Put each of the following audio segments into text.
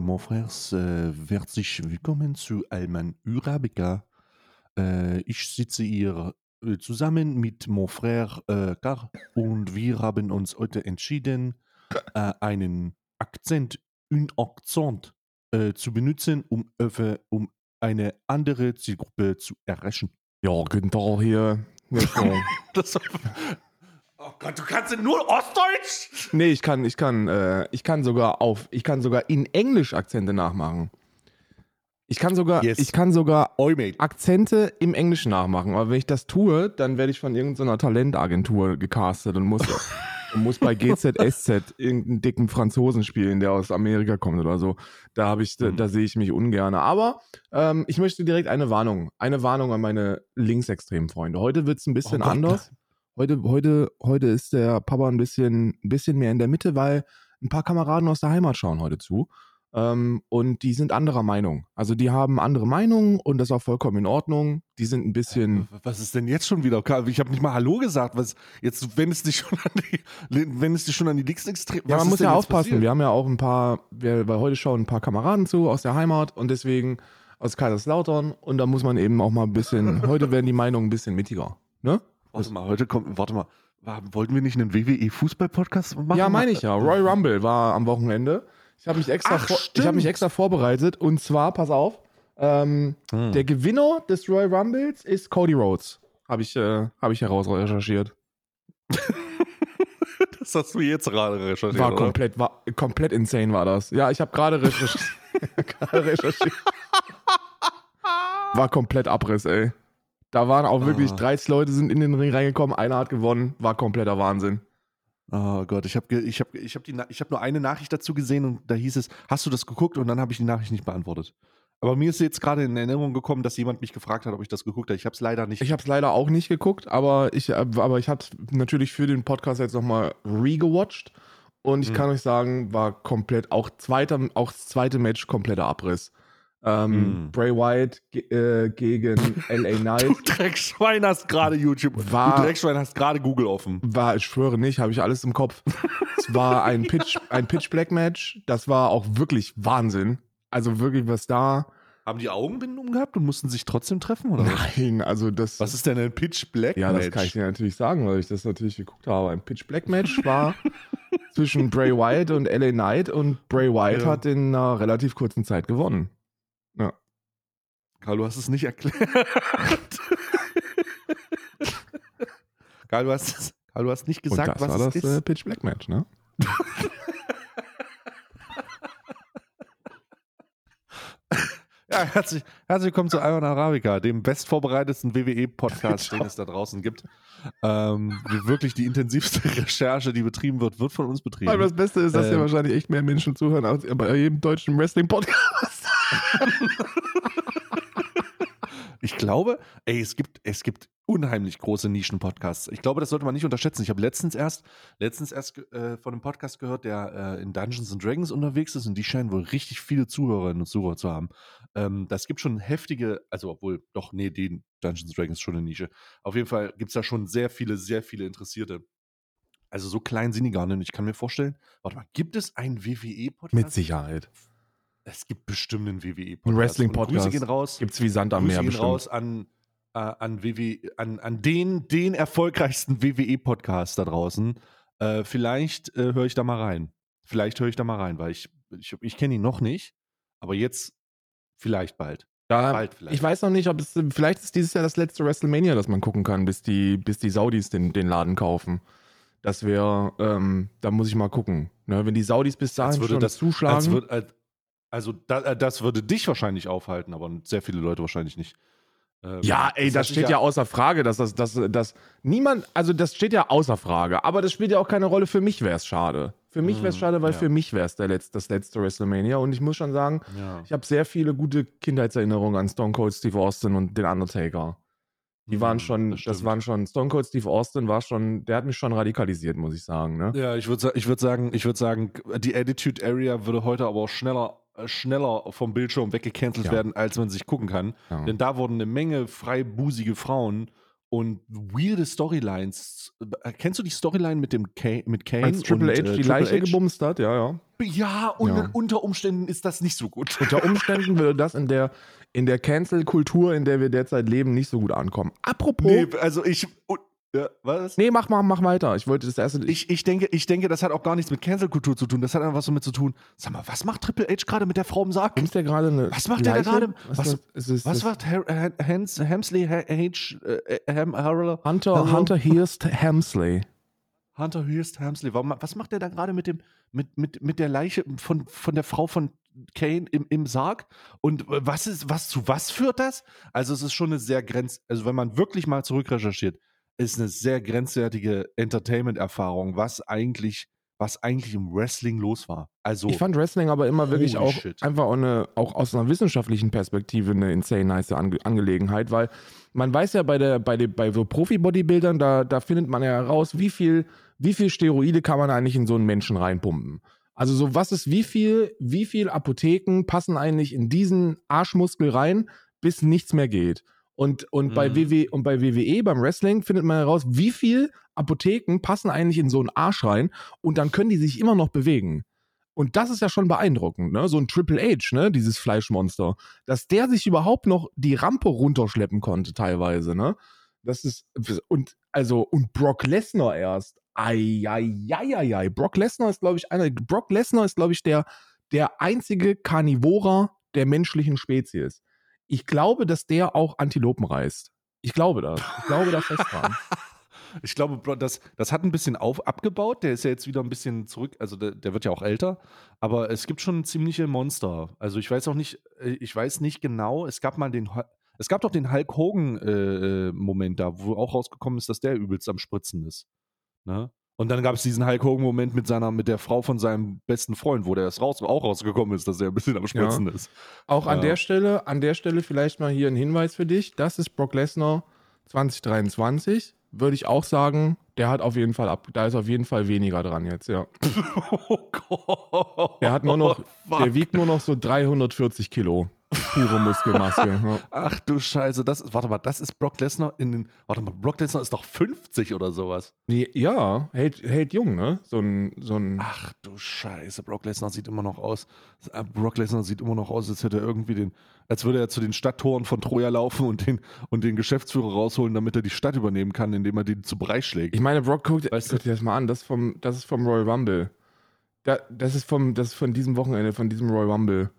mon frères, äh, herzlich willkommen zu Alman Urabica. Äh, ich sitze hier äh, zusammen mit mon frère äh, Car und wir haben uns heute entschieden, äh, einen Akzent, un Akzent zu benutzen, um, um eine andere Zielgruppe zu erreichen. Ja, guten Tag hier. Ja, so. Oh Gott, du kannst nur Ostdeutsch? nee, ich kann, ich kann, äh, ich kann sogar auf, ich kann sogar in Englisch Akzente nachmachen. Ich kann sogar, Yes. ich kann sogar. Akzente im Englischen nachmachen. Aber wenn ich das tue, dann werde ich von irgendeiner Talentagentur gecastet und muss, und muss bei GZSZ irgendeinen dicken Franzosen spielen, der aus Amerika kommt oder so. Da habe ich, da, Mhm. da sehe ich mich ungern. Aber ähm, ich möchte direkt eine Warnung, eine Warnung an meine linksextremen Freunde. Heute wird es ein bisschen Oh Gott, anders. Heute, heute, heute ist der Papa ein bisschen, ein bisschen mehr in der Mitte, weil ein paar Kameraden aus der Heimat schauen heute zu. Ähm, und die sind anderer Meinung. Also die haben andere Meinungen und das ist auch vollkommen in Ordnung. Die sind ein bisschen. Was ist denn jetzt schon wieder? Karl? Ich habe nicht mal Hallo gesagt. Was jetzt wendest dich schon an die, wendest dich schon an die Linksextrem? Ja, Was man muss ja aufpassen. passiert? Wir haben ja auch ein paar, wir, weil heute schauen ein paar Kameraden zu aus der Heimat und deswegen aus Kaiserslautern und da muss man eben auch mal ein bisschen, heute werden die Meinungen ein bisschen mittiger. Ne? Warte mal, heute kommt, warte mal. Wollten wir nicht einen WWE-Fußball-Podcast machen? Ja, meine ich ja. Roy Rumble war am Wochenende. Ich habe mich, extra Ach, vor- ich hab mich extra vorbereitet und zwar, pass auf, ähm, Hm. der Gewinner des Royal Rumbles ist Cody Rhodes. Habe ich, äh, hab ich heraus recherchiert. Das hast du jetzt gerade recherchiert. War oder? komplett, war komplett insane war das. Ja, ich habe gerade recherchiert. gerade recherchiert. War komplett Abriss, ey. Da waren auch wirklich Ah. 30 Leute sind in den Ring reingekommen, einer hat gewonnen, war kompletter Wahnsinn. Oh Gott, ich habe ich hab, ich hab die Na- ich hab nur eine Nachricht dazu gesehen und da hieß es, hast du das geguckt? Und dann habe ich die Nachricht nicht beantwortet. Aber mir ist jetzt gerade in Erinnerung gekommen, dass jemand mich gefragt hat, ob ich das geguckt habe. Ich habe es leider nicht. Ich habe es leider auch nicht geguckt, aber ich, äh, aber ich habe natürlich für den Podcast jetzt nochmal re-gewatcht und ich Mhm. kann euch sagen, war komplett, auch, zweiter, auch das zweite Match kompletter Abriss. Ähm, Mhm. Bray Wyatt äh, gegen LA Knight. du Dreckschwein hast gerade YouTube. War- du Dreckschwein hast gerade Google offen. War, ich schwöre nicht, habe ich alles im Kopf. es war ein Pitch, ein Pitch Black Match. Das war auch wirklich Wahnsinn. Also wirklich, was da. Haben die Augenbinden umgehabt und mussten sich trotzdem treffen? Oder? Nein, also das. Was ist denn ein Pitch Black ja, Match? das kann ich dir natürlich sagen, weil ich das natürlich geguckt habe. Ein Pitch Black Match war zwischen Bray Wyatt und LA Knight und Bray Wyatt Ja. hat in einer relativ kurzen Zeit gewonnen. Karl, du hast es nicht erklärt. Karl, du hast, es- Karl, du hast nicht gesagt, und das was war es das ist. äh, Pitch Black Match, ne? Ja, herzlich, herzlich willkommen zu Iron Arabica, dem bestvorbereitetsten WWE-Podcast, den es da draußen gibt. Ähm, wirklich die intensivste Recherche, die betrieben wird, wird von uns betrieben. Aber das Beste ist, dass Ähm. wahrscheinlich echt mehr Menschen zuhören als bei jedem deutschen Wrestling-Podcast. Ich glaube, ey, es gibt, es gibt unheimlich große Nischen-Podcasts. Ich glaube, das sollte man nicht unterschätzen. Ich habe letztens erst, letztens erst äh, von einem Podcast gehört, der äh, in Dungeons and Dragons unterwegs ist und die scheinen wohl richtig viele Zuhörerinnen und Zuhörer zu haben. Ähm, das gibt schon heftige, also obwohl, doch, nee, die Dungeons and Dragons ist schon eine Nische. Auf jeden Fall gibt es da schon sehr viele, sehr viele Interessierte. Also so klein sind die gar nicht. Ich kann mir vorstellen, warte mal, gibt es einen WWE-Podcast? Mit Sicherheit. Es gibt bestimmt einen WWE-Podcast. Ein Wrestling-Podcast. Grüße gehen raus. Gibt's wie Sand am Grüße Meer gehen bestimmt. raus an, äh, an, WWE, an, an den, den erfolgreichsten WWE-Podcast da draußen. Äh, vielleicht äh, höre ich da mal rein. Vielleicht höre ich da mal rein, weil ich, ich, ich kenne ihn noch nicht, aber jetzt vielleicht bald. Da, Bald vielleicht. ich weiß noch nicht, ob es, vielleicht ist dieses Jahr das letzte WrestleMania, das man gucken kann, bis die, bis die Saudis den, den Laden kaufen. Das wäre, ähm, da muss ich mal gucken. Ne, wenn die Saudis bis Als dahin würde schon das- zuschlagen. Als würd, als, also da, äh, das würde dich wahrscheinlich aufhalten, aber sehr viele Leute wahrscheinlich nicht. Ähm, ja, ey, das, sich steht ja, außer Frage, dass das, dass, dass niemand, also das steht ja außer Frage, aber das spielt ja auch keine Rolle. Für mich wäre es schade. Für mich wäre es Mhm, schade, weil ja. für mich wäre es Letz-, das letzte WrestleMania und ich muss schon sagen, Ja. ich habe sehr viele gute Kindheitserinnerungen an Stone Cold Steve Austin und den Undertaker. Die waren Mhm, schon, das, stimmt. waren schon, Stone Cold Steve Austin war schon, der hat mich schon radikalisiert, muss ich sagen. Ne? Ja, ich würde ich würd sagen, ich würde sagen, die Attitude Area würde heute aber auch schneller, schneller vom Bildschirm weggecancelt Ja. werden, als man sich gucken kann. Ja. Denn da wurden eine Menge freibusige Frauen und weirde Storylines. Äh, Kennst du die Storyline mit dem Kane, mit Kane Als Triple und, H äh, die Leiche H? gebumst hat, ja, ja. Ja, und Ja. unter Umständen ist das nicht so gut. Unter Umständen würde das in der, in der Cancel-Kultur, in der wir derzeit leben, nicht so gut ankommen. Apropos. Nee, also ich. Ja, was? mach mal, mach weiter. Ich wollte das erste. Ich, ich, denke, ich denke, das hat auch gar nichts mit Cancel-Kultur zu tun. Das hat einfach was damit zu tun. Sag mal, was macht Triple H gerade mit der Frau im Sarg? Bumst der gerade eine. Was macht der Leiche? gerade? Was, Was- das? Ist Was macht Hans, Hamsley H. H. Ham, Harrell? Hunter? Hunter Hearst Hamsley. Hunter Hurst Hamsley. Was macht der da gerade mit, dem, mit, mit, mit der Leiche von, von der Frau von Kane im, im Sarg? Und äh, was ist, was zu was führt das? Also es ist schon eine sehr grenz, also wenn man wirklich mal zurückrecherchiert, ist eine sehr grenzwertige Entertainment-Erfahrung, was eigentlich, was eigentlich im Wrestling los war. Also Ich fand Wrestling aber immer wirklich auch shit. einfach auch, eine, auch aus einer wissenschaftlichen Perspektive eine insane nice Ange Angelegenheit, weil man weiß ja bei der, bei, der, bei so Profi-Bodybuildern, da, da findet man ja heraus, wie viel, wie viel Steroide kann man eigentlich in so einen Menschen reinpumpen. Also so was ist, wie viel, wie viel Apotheken passen eigentlich in diesen Arschmuskel rein, bis nichts mehr geht. Und, und, bei Mhm. WW, und bei WWE, beim Wrestling, findet man heraus, wie viel Apotheken passen eigentlich in so einen Arsch rein und dann können die sich immer noch bewegen. Und das ist ja schon beeindruckend, ne? So ein Triple H, ne? Dieses Fleischmonster. Dass der sich überhaupt noch die Rampe runterschleppen konnte, teilweise, ne? Das ist. Und also, und Brock Lesnar erst. Eieieiei. Brock Lesnar ist, glaube ich, einer. Brock Lesnar ist, glaube ich, der, der einzige Karnivorer der menschlichen Spezies. Ich glaube, dass der auch Antilopen reißt. Ich glaube das. Ich glaube da fest dran. Ich glaube, das, das hat ein bisschen auf, abgebaut. Der ist ja jetzt wieder ein bisschen zurück. Also der, der wird ja auch älter. Aber es gibt schon ziemliche Monster. Also ich weiß auch nicht, äh, ich weiß nicht genau. Es gab mal den, es gab doch den Hulk Hogan äh, äh, Moment da, wo auch rausgekommen ist, dass der übelst am Spritzen ist. Ne? Und dann gab es diesen Hulk Hogan Moment mit seiner, mit der Frau von seinem besten Freund, wo der es raus, auch rausgekommen ist, dass er ein bisschen am Spritzen ist. Auch an Ja. der Stelle, an der Stelle vielleicht mal hier ein Hinweis für dich. Das ist Brock Lesnar 2023. Würde ich auch sagen, der hat auf jeden Fall ab, da ist auf jeden Fall weniger dran jetzt, ja. oh Gott. Der hat nur noch, Fuck. der wiegt nur noch so 340 Kilo. Pure Muskelmasse. ja. Ach du Scheiße, das ist, warte mal, das ist Brock Lesnar in den, warte mal, Brock Lesnar ist doch 50 oder sowas. Ja, hält, hält jung, ne? So ein, so ein. Ach du Scheiße, Brock Lesnar sieht immer noch aus, äh, Brock Lesnar sieht immer noch aus, als hätte er irgendwie den, als würde er zu den Stadttoren von Troja laufen und den, und den Geschäftsführer rausholen, damit er die Stadt übernehmen kann, indem er die zu Brei schlägt. Ich meine, Brock, guckt Weißt du- guck dir das mal an, das ist vom, das ist vom Royal Rumble. Da, das ist vom, das ist von diesem Wochenende, von diesem Royal Rumble,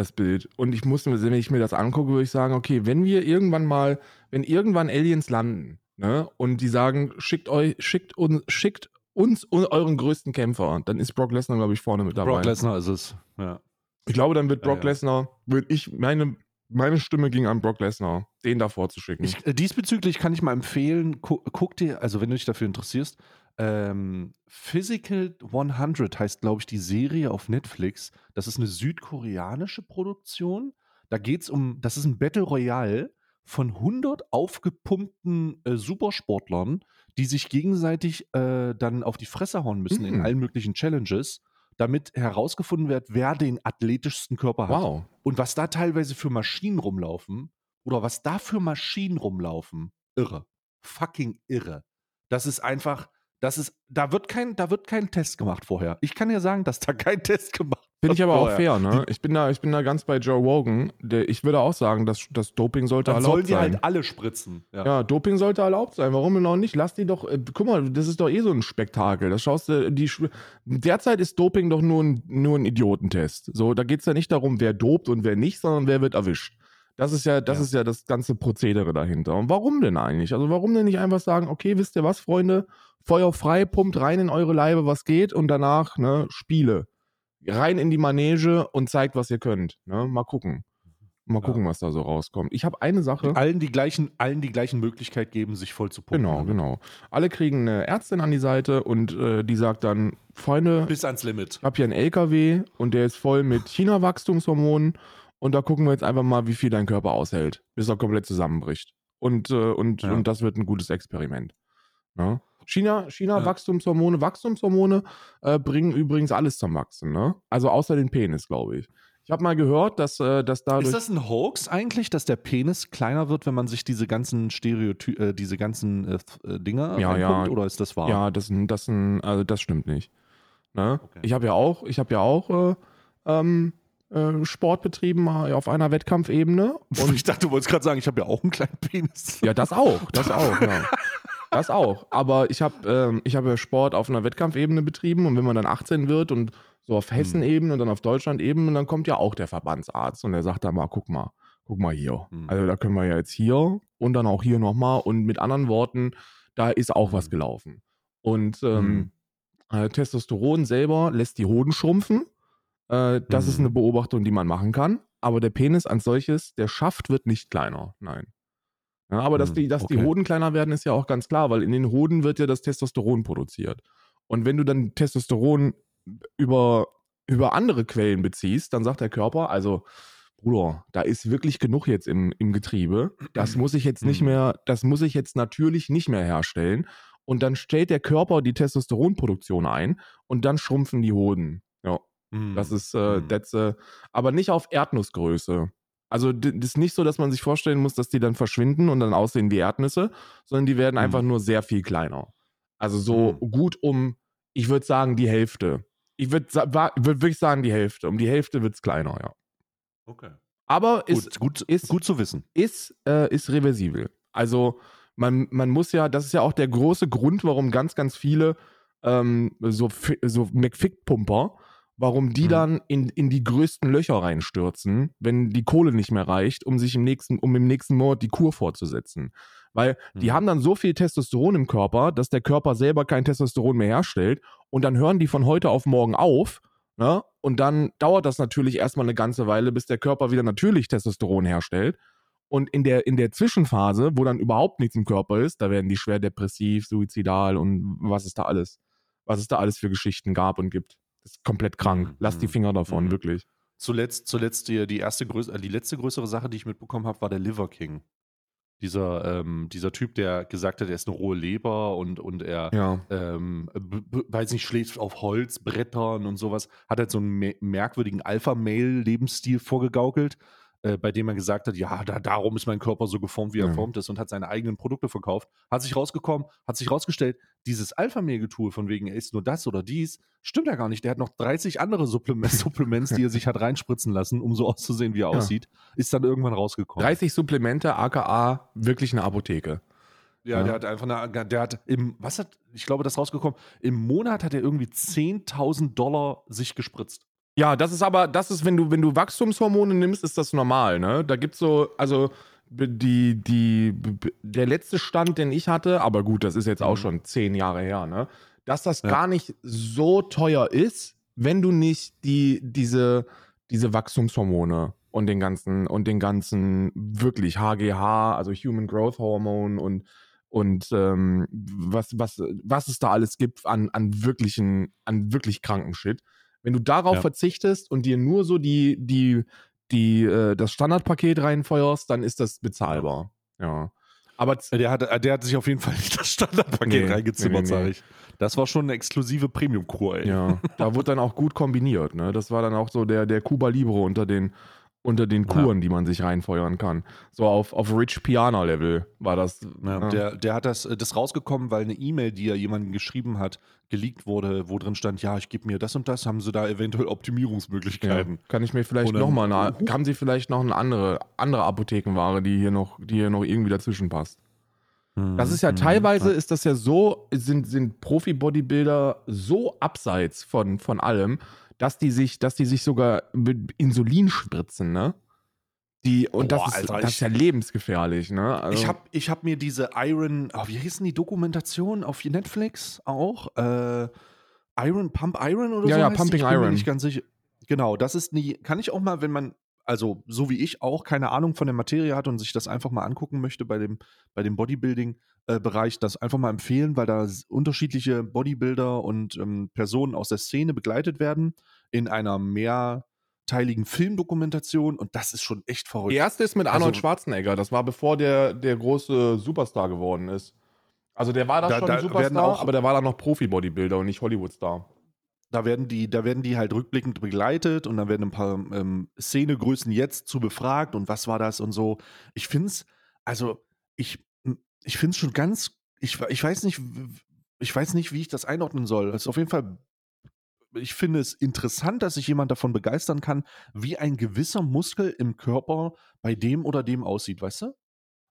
das Bild. Und ich muss, wenn ich mir das angucke, würde ich sagen, okay, wenn wir irgendwann mal, wenn irgendwann Aliens landen, ne, und die sagen, schickt euch, schickt uns, schickt uns und euren größten Kämpfer, dann ist Brock Lesnar, glaube ich, vorne mit dabei. Brock Lesnar ist es, ja. Ich glaube, dann wird Ja, Brock ja. Lesnar, würde ich, meine, meine Stimme ging an Brock Lesnar, den davor zu schicken. Ich, äh, diesbezüglich kann ich mal empfehlen, gu guck dir, also wenn du dich dafür interessierst, ähm, Physical 100 heißt, glaube ich, die Serie auf Netflix. Das ist eine südkoreanische Produktion. Da geht es um, das ist ein Battle Royale von 100 aufgepumpten äh, Supersportlern, die sich gegenseitig äh, dann auf die Fresse hauen müssen in Mhm. allen möglichen Challenges, damit herausgefunden wird, wer den athletischsten Körper hat. wow. Und was da teilweise für Maschinen rumlaufen, oder was da für Maschinen rumlaufen, irre. Fucking irre. Das ist einfach, das ist, da wird kein, da wird kein Test gemacht vorher. Ich kann dir sagen, dass da kein Test gemacht Finde ich wird aber auch vorher. fair, ne? Ich bin da, ich bin da ganz bei Joe Rogan. Der, ich würde auch sagen, dass das Doping sollte Dann sollen erlaubt die sein. halt alle spritzen. Ja. ja, Doping sollte erlaubt sein. Warum denn auch nicht? Lass die doch. Äh, guck mal, das ist doch eh so ein Spektakel. Das schaust du. Die, derzeit ist Doping doch nur ein, nur ein Idiotentest. So, da geht es ja nicht darum, wer dopt und wer nicht, sondern wer wird erwischt. Das ist ja, das Ja. ist ja das ganze Prozedere dahinter. Und warum denn eigentlich? Also warum denn nicht einfach sagen, okay, wisst ihr was, Freunde? Feuer frei, pumpt rein in eure Leibe, was geht, und danach, ne, Spiele. Rein in die Manege und zeigt, was ihr könnt. Ne? Mal gucken. Mal Ja. gucken, was da so rauskommt. Ich habe eine Sache. Allen die gleichen, allen die gleichen Möglichkeit geben, sich voll zu pumpen. Genau, genau. Alle kriegen eine Ärztin an die Seite und äh, die sagt dann, Freunde, Bis ans Limit. ich habe hier einen LKW und der ist voll mit China-Wachstumshormonen und da gucken wir jetzt einfach mal, wie viel dein Körper aushält, bis er komplett zusammenbricht. Und, äh, und, Ja. und das wird ein gutes Experiment. Ja? China, China Ja. Wachstumshormone, Wachstumshormone äh, bringen übrigens alles zum Wachsen, ne? Also außer den Penis, glaube ich. Ich habe mal gehört, dass, äh, dass dadurch. Ist das ein Hoax eigentlich, dass der Penis kleiner wird, wenn man sich diese ganzen Stereoty äh, diese ganzen äh, äh Dinger Ja, ja. oder ist das wahr? Ja, das, das, also das stimmt nicht. Ne? Okay. Ich habe ja auch, ich habe ja auch äh, ähm, äh, Sport betrieben äh, auf einer Wettkampfebene. Und ich dachte, du wolltest gerade sagen, ich habe ja auch einen kleinen Penis. Ja, das auch, das auch, ja. Das auch. Aber ich habe ähm, ich Sport auf einer Wettkampfebene betrieben und wenn man dann 18 wird und so auf Hessen-Ebene und dann auf Deutschland-Ebene, dann kommt ja auch der Verbandsarzt und der sagt dann mal, guck mal, guck mal hier. Hm. Also da können wir ja jetzt hier und dann auch hier nochmal und mit anderen Worten, da ist auch was Hm. gelaufen. Und ähm, äh, Testosteron selber lässt die Hoden schrumpfen. Äh, das ist Mhm. eine Beobachtung, die man machen kann. Aber der Penis als solches, der Schaft wird nicht kleiner. Nein. Ja, aber dass, Mhm, die, dass die okay. Hoden kleiner werden, ist ja auch ganz klar, weil in den Hoden wird ja das Testosteron produziert. Und wenn du dann Testosteron über, über andere Quellen beziehst, dann sagt der Körper, also Bruder, da ist wirklich genug jetzt im, im Getriebe. Das muss ich jetzt nicht Mhm. mehr, das muss ich jetzt natürlich nicht mehr herstellen. Und dann stellt der Körper die Testosteronproduktion ein und dann schrumpfen die Hoden. Hm. das ist, äh, äh, aber nicht auf Erdnussgröße. Also das ist nicht so, dass man sich vorstellen muss, dass die dann verschwinden und dann aussehen wie Erdnüsse, sondern die werden Hm. einfach nur sehr viel kleiner. Also so Hm. gut um, ich würde sagen, die Hälfte. Ich würde würd wirklich sagen, die Hälfte. Um die Hälfte wird es kleiner, ja. Okay. Aber ist, Gut, gut, ist- gut zu wissen. ist, äh, ist reversibel. Also man, man muss ja, das ist ja auch der große Grund, warum ganz, ganz viele ähm, so, so McFick-Pumper, warum die Mhm. dann in, in die größten Löcher reinstürzen, wenn die Kohle nicht mehr reicht, um sich im nächsten, um im nächsten Monat die Kur fortzusetzen. Weil die Mhm. haben dann so viel Testosteron im Körper, dass der Körper selber kein Testosteron mehr herstellt und dann hören die von heute auf morgen auf. Ne? Und dann dauert das natürlich erstmal eine ganze Weile, bis der Körper wieder natürlich Testosteron herstellt. Und in der, in der Zwischenphase, wo dann überhaupt nichts im Körper ist, da werden die schwer depressiv, suizidal und was es da alles, was es da alles für Geschichten gab und gibt. Das ist komplett krank. Mhm. Lass die Finger davon, Mhm. wirklich. Zuletzt, zuletzt die, die erste größ- äh, die letzte größere Sache, die ich mitbekommen habe, war der Liver King. Dieser, ähm, dieser Typ, der gesagt hat, er ist eine rohe Leber und, und er, Ja. ähm, weiß nicht, schläft auf Holzbrettern und sowas, hat halt so einen me- merkwürdigen Alpha-Mail-Lebensstil vorgegaukelt, äh, bei dem er gesagt hat, ja, da, darum ist mein Körper so geformt, wie er Ja. formt ist und hat seine eigenen Produkte verkauft. Hat sich rausgekommen, hat sich rausgestellt, dieses Alpha-Mail-Getue von wegen, er ist nur das oder dies, stimmt ja gar nicht. Der hat noch 30 andere Supplements, Supplements die er sich hat reinspritzen lassen, um so auszusehen, wie er Ja. aussieht, ist dann irgendwann rausgekommen. 30 Supplemente, aka wirklich eine Apotheke. Ja, Ja. der hat einfach eine, der hat im, was hat, ich glaube, das rausgekommen, im Monat hat er irgendwie 10.000 Dollar sich gespritzt. Ja, das ist aber, das ist, wenn du, wenn du Wachstumshormone nimmst, ist das normal, ne? Da gibt's so, also die, die, der letzte Stand, den ich hatte, aber gut, das ist jetzt auch Mhm. schon zehn Jahre her, ne? Dass das Ja. gar nicht so teuer ist, wenn du nicht die, diese, diese Wachstumshormone und den ganzen, und den ganzen wirklich HGH, also Human Growth Hormone und und ähm, was, was, was es da alles gibt an, an wirklichen, an wirklich kranken Shit. Wenn du darauf Ja. verzichtest und dir nur so die, die, die, äh, das Standardpaket reinfeuerst, dann ist das bezahlbar. Ja. Aber z- Der hat, der hat sich auf jeden Fall nicht das Standardpaket Nee, reingezimmert, nee, nee. sage ich. Das war schon eine exklusive Premium-Kur, ey. ja, da wurde dann auch gut kombiniert. Ne? Das war dann auch so der, der Cuba Libre unter den, unter den Ja. Kuren, die man sich reinfeuern kann. So auf, auf Rich Piana Level war das. Ja, ja. Der, der hat das, äh, das rausgekommen, weil eine E-Mail, die er jemandem geschrieben hat, geleakt wurde, wo drin stand, ja, ich gebe mir das und das, haben sie da eventuell Ja, Optimierungsmöglichkeiten. kann ich mir vielleicht nochmal haben Sie vielleicht noch eine andere, andere Apothekenware, die hier noch, die hier noch irgendwie dazwischen passt? Das ist ja Mhm. teilweise ist das ja so, sind, sind Profi-Bodybuilder so abseits von, von allem, dass die sich, dass die sich sogar mit Insulin spritzen, ne? Die, und Boah, das, ist, Alter, das ist ja lebensgefährlich, ne? Also, Ich habe ich hab mir diese Iron, oh, wie hießen die Dokumentation auf Netflix auch? Äh, Iron, Pump Iron oder Ja, so? ja, die? Pumping ich bin mir Iron. nicht ganz sicher. Genau, das ist nie, kann ich auch mal, wenn man, also so wie ich auch keine Ahnung von der Materie hat und sich das einfach mal angucken möchte bei dem, bei dem Bodybuilding-Bereich, das einfach mal empfehlen, weil da unterschiedliche Bodybuilder und ähm, Personen aus der Szene begleitet werden in einer mehrteiligen Filmdokumentation und das ist schon echt verrückt. die erste ist mit Arnold Also- Schwarzenegger, das war bevor der, der große Superstar geworden ist. Also der war da, Da- schon da Superstar, auch- aber der war dann noch Profi-Bodybuilder und nicht Hollywood-Star. Da werden die, da werden die halt rückblickend begleitet und dann werden ein paar ähm, Szenegrößen jetzt zu befragt und was war das und so. Ich finde es, also ich, ich finde es schon ganz, ich, ich weiß nicht, ich weiß nicht, wie ich das einordnen soll. Es ist auf jeden Fall, ich finde es interessant, dass sich jemand davon begeistern kann, wie ein gewisser Muskel im Körper bei dem oder dem aussieht, weißt du?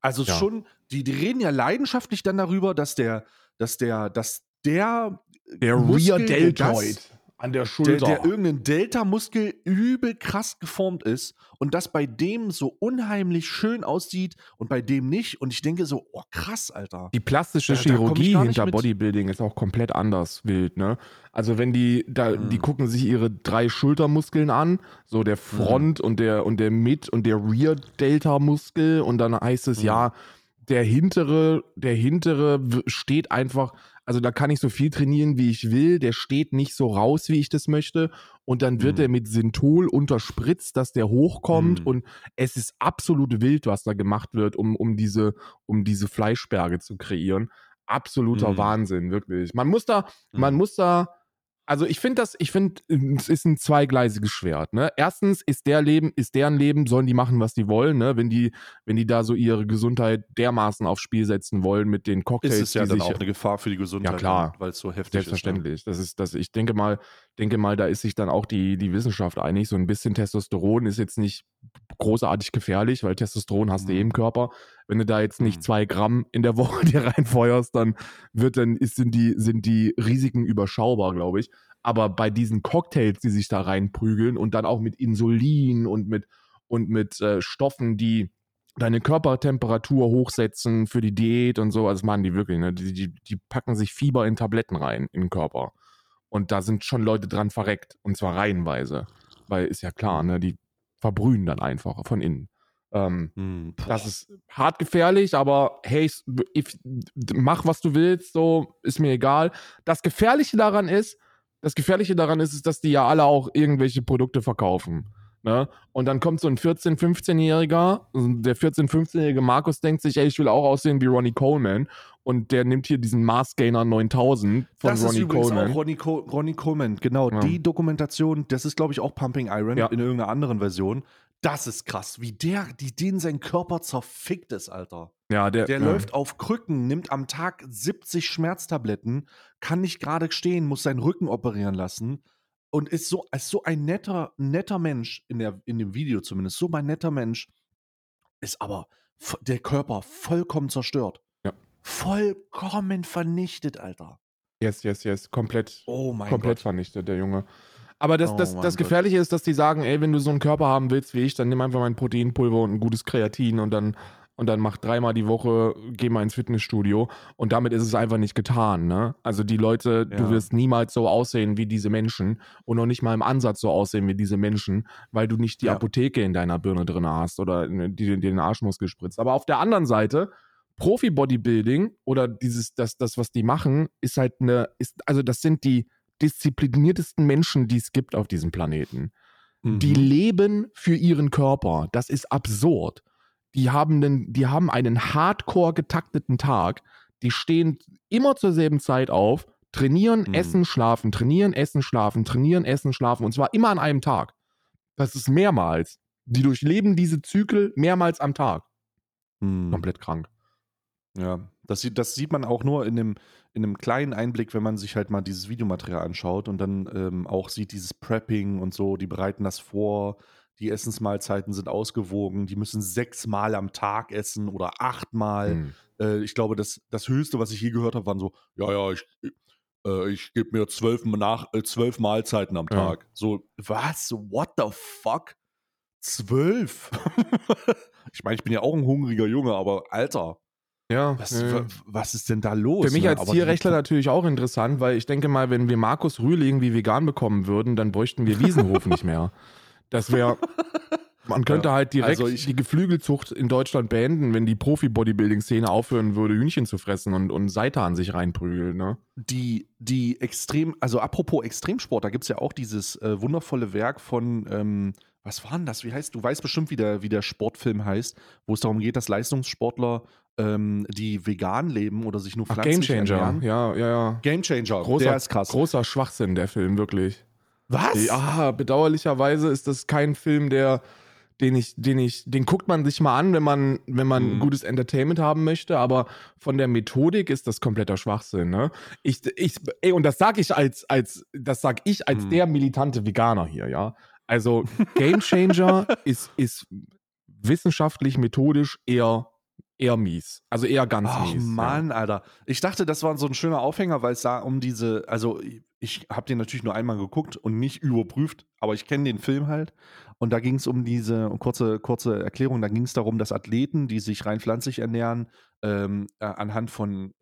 Also Ja. schon, die, die reden ja leidenschaftlich dann darüber, dass der, dass der, dass der Der Muskel, Rear der Deltoid an der der, Schulter. der irgendein Delta-Muskel übel krass geformt ist und das bei dem so unheimlich schön aussieht und bei dem nicht. Und ich denke so, oh krass, Alter. Die plastische Da- da Chirurgie nicht hinter mit. Bodybuilding ist auch komplett anders wild, ne? Also wenn die da, die Mhm. gucken sich ihre drei Schultermuskeln an, so der Front und der und der Mid und der Rear Delta Muskel und dann heißt es Mhm. ja, der hintere, der hintere steht einfach, also da kann ich so viel trainieren, wie ich will, der steht nicht so raus, wie ich das möchte und dann wird Mhm. er mit Synthol unterspritzt, dass der hochkommt Mhm. und es ist absolut wild, was da gemacht wird, um, um diese um diese Fleischberge zu kreieren. Absoluter Mhm. Wahnsinn, wirklich. Man muss da, man muss da, also ich finde das, ich finde, es ist ein zweigleisiges Schwert. Ne? Erstens ist der Leben, ist deren Leben, sollen die machen, was die wollen. Ne? Wenn die, wenn die da so ihre Gesundheit dermaßen aufs Spiel setzen wollen mit den Cocktails, Ist es ja die dann sich auch eine Gefahr für die Gesundheit, klar. weil es so heftig Selbstverständlich. Das ist, das, ich denke mal, denke mal, da ist sich dann auch die, die Wissenschaft einig. So ein bisschen Testosteron ist jetzt nicht großartig gefährlich, weil Testosteron hast du eh Mhm. im Körper. Wenn du da jetzt nicht Mhm. zwei Gramm in der Woche dir reinfeuerst, dann wird dann, ist, sind die, sind die Risiken überschaubar, glaube ich. Aber bei diesen Cocktails, die sich da reinprügeln und dann auch mit Insulin und mit, und mit äh, Stoffen, die deine Körpertemperatur hochsetzen für die Diät und so, also das machen die wirklich, ne? Die, die, die packen sich Fieber in Tabletten rein in den Körper. Und da sind schon Leute dran verreckt. Und zwar reihenweise. Weil ist ja klar, ne? Die verbrühen dann einfach von innen. Ähm. Mhm. das ist hart gefährlich, aber hey, if, mach was du willst, so ist mir egal. Das Gefährliche daran ist, das Gefährliche daran ist, ist, dass die ja alle auch irgendwelche Produkte verkaufen. Ne? Und dann kommt so ein 14-, 15-Jähriger, der 14-, 15-jährige Markus denkt sich, ey, ich will auch aussehen wie Ronnie Coleman. Und der nimmt hier diesen Mars Gainer 9000 von das Ronnie ist übrigens Coleman. auch Ronnie, Co Ronnie Coleman, genau. Ja. Die Dokumentation, das ist, glaube ich, auch Pumping Iron Ja. in irgendeiner anderen Version. Das ist krass, wie der, die, den sein Körper zerfickt ist, Alter. ja, der, Der ja. läuft auf Krücken, nimmt am Tag 70 Schmerztabletten, kann nicht gerade stehen, muss seinen Rücken operieren lassen und ist so, ist so ein netter, netter Mensch, in, der, in dem Video zumindest, so ein netter Mensch, ist aber der Körper vollkommen zerstört. Ja. Vollkommen vernichtet, Alter. Yes, yes, yes. Komplett, Oh mein komplett Gott. vernichtet, der Junge. Aber das, Oh das, das Gott. Gefährliche ist, dass die sagen, ey, wenn du so einen Körper haben willst wie ich, dann nimm einfach mein Proteinpulver und ein gutes Kreatin und dann, und dann mach dreimal die Woche, geh mal ins Fitnessstudio. Und damit ist es einfach nicht getan, ne? Also die Leute, du Ja. wirst niemals so aussehen wie diese Menschen und noch nicht mal im Ansatz so aussehen wie diese Menschen, weil du nicht die Ja. Apotheke in deiner Birne drin hast oder ne, die dir den Arschmuskel spritzt. Aber auf der anderen Seite, Profi-Bodybuilding oder dieses, das, das, was die machen, ist halt eine, ist, also das sind die diszipliniertesten Menschen, die es gibt auf diesem Planeten. Die Mhm. leben für ihren Körper. Das ist absurd. Die haben, einen, die haben einen hardcore getakteten Tag. Die stehen immer zur selben Zeit auf, trainieren, Mhm. essen, schlafen, trainieren, essen, schlafen, trainieren, essen, schlafen. Und zwar immer an einem Tag. Das ist mehrmals. Die durchleben diese Zyklen mehrmals am Tag. Mhm. Komplett krank. Ja, das sieht, das sieht man auch nur in einem, in einem kleinen Einblick, wenn man sich halt mal dieses Videomaterial anschaut und dann ähm, auch sieht dieses Prepping und so, die bereiten das vor, die Essensmahlzeiten sind ausgewogen, die müssen sechsmal am Tag essen oder achtmal. Hm. Äh, ich glaube, das, das Höchste, was ich je gehört habe, waren so, ja, ja, ich, äh, ich gebe mir zwölf, nach, äh, zwölf Mahlzeiten am Ja. Tag. So, was? What the fuck? Zwölf? ich meine, ich bin ja auch ein hungriger Junge, aber Alter. Ja, Was, wa- was ist denn da los? Für mich ne? als Aber Tierrechtler natürlich auch interessant, weil ich denke mal, wenn wir Markus Rühl irgendwie vegan bekommen würden, dann bräuchten wir Wiesenhof nicht mehr. Das wäre. Man könnte Ja, halt direkt also ich- die Geflügelzucht in Deutschland beenden, wenn die Profi-Bodybuilding-Szene aufhören würde, Hühnchen zu fressen und, und Seitan sich reinprügeln, ne? die, die extrem, also apropos Extremsport, da gibt es ja auch dieses äh, wundervolle Werk von, ähm, was war denn das? Wie heißt, du weißt bestimmt, wie der, wie der Sportfilm heißt, wo es darum geht, dass Leistungssportler ähm, die vegan leben oder sich nur Ach, pflanzlich Game Changer. ernähren. Ja, ja, ja. Game Changer, Großer, der ist krass. großer Schwachsinn, der Film, wirklich. Was? Ja, bedauerlicherweise ist das kein Film, der, den ich, den ich, den guckt man sich mal an, wenn man, wenn man Mhm. gutes Entertainment haben möchte, aber von der Methodik ist das kompletter Schwachsinn, ne? Ich, ich, ey, und das sag ich als, als, das sag ich als Mhm. der militante Veganer hier, ja. Also Game Changer ist, ist wissenschaftlich, methodisch eher, eher mies. Also eher ganz Ach mies. Mann, Alter. Ich dachte, das war so ein schöner Aufhänger, weil es da um diese, also ich habe den natürlich nur einmal geguckt und nicht überprüft, aber ich kenne den Film halt. Und da ging es um diese kurze, kurze Erklärung, da ging es darum, dass Athleten, die sich rein pflanzlich ernähren, ähm, äh, anhand von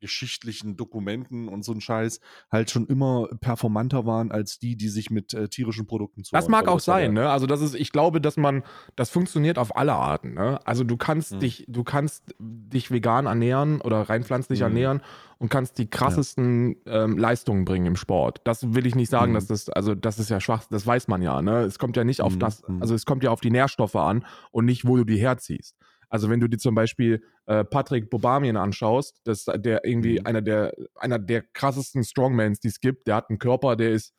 geschichtlichen Dokumenten und so ein Scheiß halt schon immer performanter waren als die, die sich mit äh, tierischen Produkten zu Das mag auch sein, ne? Also das ist, ich glaube, dass man, das funktioniert auf alle Arten, ne? Also du kannst Mhm. dich, du kannst dich vegan ernähren oder rein pflanzlich Mhm. ernähren und kannst die krassesten ähm, Leistungen bringen im Sport. Das will ich nicht sagen, Mhm. dass das, also das ist ja schwach, das weiß man ja, ne? Es kommt ja nicht auf Mhm. das, Mhm. also es kommt ja auf die Nährstoffe an und nicht, wo du die herziehst. Also wenn du dir zum Beispiel äh, Patrick Bobamien anschaust, das ist der irgendwie Mhm. einer der einer der krassesten Strongmans, die es gibt. Der hat einen Körper, der ist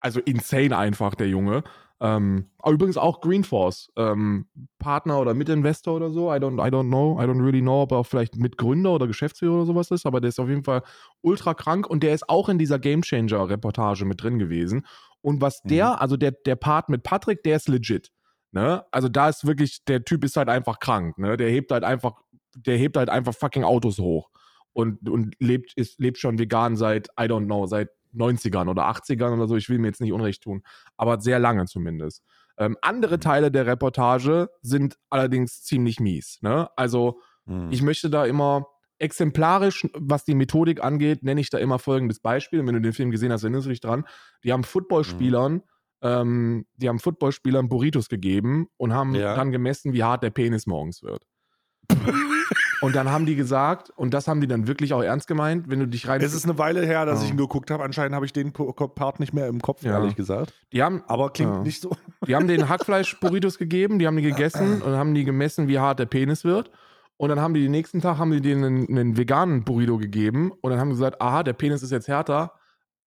also insane einfach, der Junge. Ähm, aber übrigens auch Green Force, ähm, Partner oder Mitinvestor oder so. I don't, I don't know. I don't really know, ob er vielleicht Mitgründer oder Geschäftsführer oder sowas ist, aber der ist auf jeden Fall ultra krank und der ist auch in dieser Game Changer Reportage mit drin gewesen. Und was Mhm. der, also der, der Part mit Patrick, der ist legit. Ne? Also da ist wirklich, der Typ ist halt einfach krank, ne? Der hebt halt einfach, der hebt halt einfach fucking Autos hoch und, und lebt, ist, lebt schon vegan seit, I don't know, seit 90ern oder 80ern oder so. Ich will mir jetzt nicht Unrecht tun, aber sehr lange zumindest. Ähm, andere Teile der Reportage sind allerdings ziemlich mies. Ne? Also Mhm. ich möchte da immer exemplarisch, was die Methodik angeht, nenne ich da immer folgendes Beispiel. Und wenn du den Film gesehen hast, erinnerst du dich dran. Die haben Footballspielern, ähm, die haben Footballspielern Burritos gegeben und haben Ja. dann gemessen, wie hart der Penis morgens wird. und dann haben die gesagt, und das haben die dann wirklich auch ernst gemeint, wenn du dich rein. Es ist eine Weile her, dass Ja. ich ihn geguckt habe. Anscheinend habe ich den Part nicht mehr im Kopf, Ja. ehrlich gesagt. die haben, Aber klingt Ja. nicht so. Die haben den Hackfleisch-Burritos gegeben, die haben die gegessen und haben die gemessen, wie hart der Penis wird. Und dann haben die den nächsten Tag haben die denen einen, einen veganen Burrito gegeben und dann haben sie gesagt, aha, der Penis ist jetzt härter.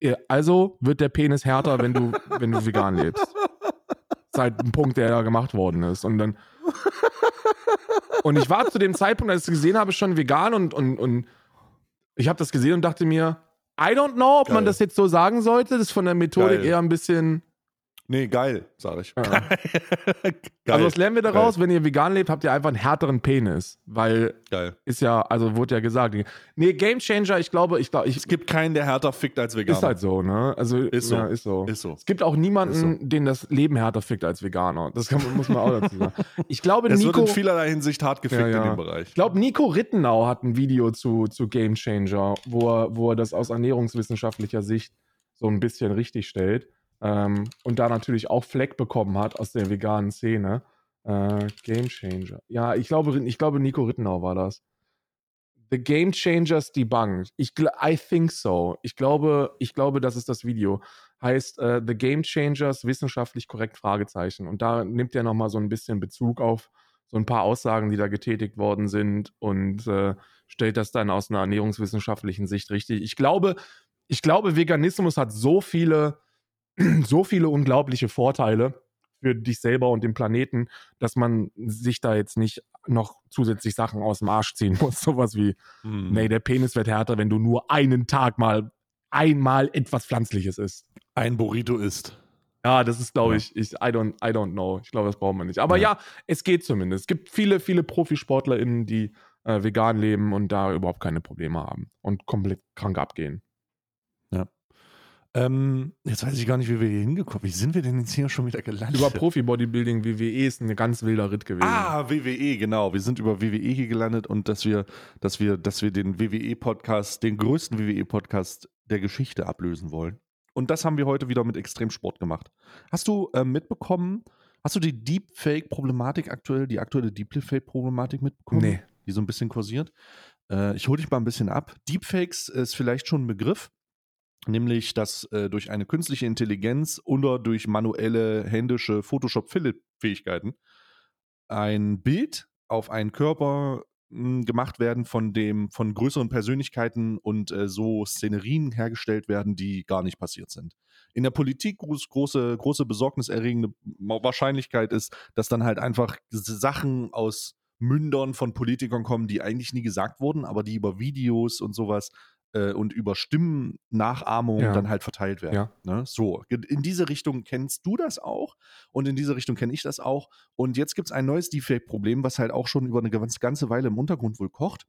Ja, Also wird der Penis härter, wenn du, wenn du vegan lebst. Das ist halt ein Punkt, der da gemacht worden ist. Und dann. Und ich war zu dem Zeitpunkt, als ich es gesehen habe, schon vegan und, und, und ich habe das gesehen und dachte mir, I don't know, ob man Geil. das jetzt so sagen sollte. Das ist von der Methodik Geil. eher ein bisschen. Nee, geil, sage ich. Ja. geil. Also was lernen wir Geil. daraus? Wenn ihr vegan lebt, habt ihr einfach einen härteren Penis. Weil geil. ist ja, also wurde ja gesagt. Nee, Game Changer, ich glaube, ich glaube, ich, Es gibt keinen, der härter fickt als Veganer. ist halt so, ne? Also Ist so. Ja, ist so. Ist so. Es gibt auch niemanden, Ist den das Leben härter fickt als Veganer. Das kann, muss man auch dazu sagen. Ich glaube, Es wird Nico, in vielerlei Hinsicht hart gefickt Ja, ja. in dem Bereich. ich glaube, Nico Rittenau hat ein Video zu, zu Game Changer, wo er, wo er das aus ernährungswissenschaftlicher Sicht so ein bisschen richtig stellt. Ähm, und da natürlich auch Fleck bekommen hat aus der veganen Szene. Äh, Game Changer. Ja, ich glaube, ich glaube, Nico Rittenau war das. The Game Changers Debunked. Ich, I think so. Ich glaube, ich glaube, das ist das Video. Heißt äh, The Game Changers wissenschaftlich korrekt Fragezeichen. Und da nimmt er nochmal so ein bisschen Bezug auf so ein paar Aussagen, die da getätigt worden sind und äh, stellt das dann aus einer ernährungswissenschaftlichen Sicht richtig. Ich glaube, ich glaube, Veganismus hat so viele, so viele unglaubliche Vorteile für dich selber und den Planeten, dass man sich da jetzt nicht noch zusätzlich Sachen aus dem Arsch ziehen muss. Sowas wie, Hm. nee, der Penis wird härter, wenn du nur einen Tag mal einmal etwas Pflanzliches isst. Ein Burrito ist. Ja, das ist, glaube Ja. ich, ich, I don't, I don't know. Ich glaube, das braucht man nicht. Aber ja. Ja. es geht zumindest. Es gibt viele, viele ProfisportlerInnen, die äh, vegan leben und da überhaupt keine Probleme haben und komplett krank abgehen. Ähm, jetzt weiß ich gar nicht, wie wir hier hingekommen Wie sind wir denn jetzt hier schon wieder gelandet? Über Profi-Bodybuilding, WWE ist ein ganz wilder Ritt gewesen. Ah, WWE, genau. Wir sind über WWE hier gelandet und dass wir, dass wir, dass wir den WWE-Podcast, den größten WWE-Podcast der Geschichte ablösen wollen. Und das haben wir heute wieder mit Extremsport gemacht. Hast du ähm, mitbekommen, hast du die Deepfake-Problematik aktuell, die aktuelle Deepfake-Problematik mitbekommen? Nee. Die so ein bisschen kursiert. Äh, ich hole dich mal ein bisschen ab. Deepfakes ist vielleicht schon ein Begriff. Nämlich, dass äh, durch eine künstliche Intelligenz oder durch manuelle händische Photoshop-Fähigkeiten ein Bild auf einen Körper mh, gemacht werden von dem, von größeren Persönlichkeiten und äh, so Szenerien hergestellt werden, die gar nicht passiert sind. In der Politik groß, große, große besorgniserregende Wahrscheinlichkeit ist, dass dann halt einfach Sachen aus Mündern von Politikern kommen, die eigentlich nie gesagt wurden, aber die über Videos und sowas äh, und über Stimmennachahmung Ja. dann halt verteilt werden. Ja. Ne? So, in diese Richtung kennst du das auch und in diese Richtung kenne ich das auch. Und jetzt gibt es ein neues Deepfake-Problem, was halt auch schon über eine ganz- ganze Weile im Untergrund wohl kocht,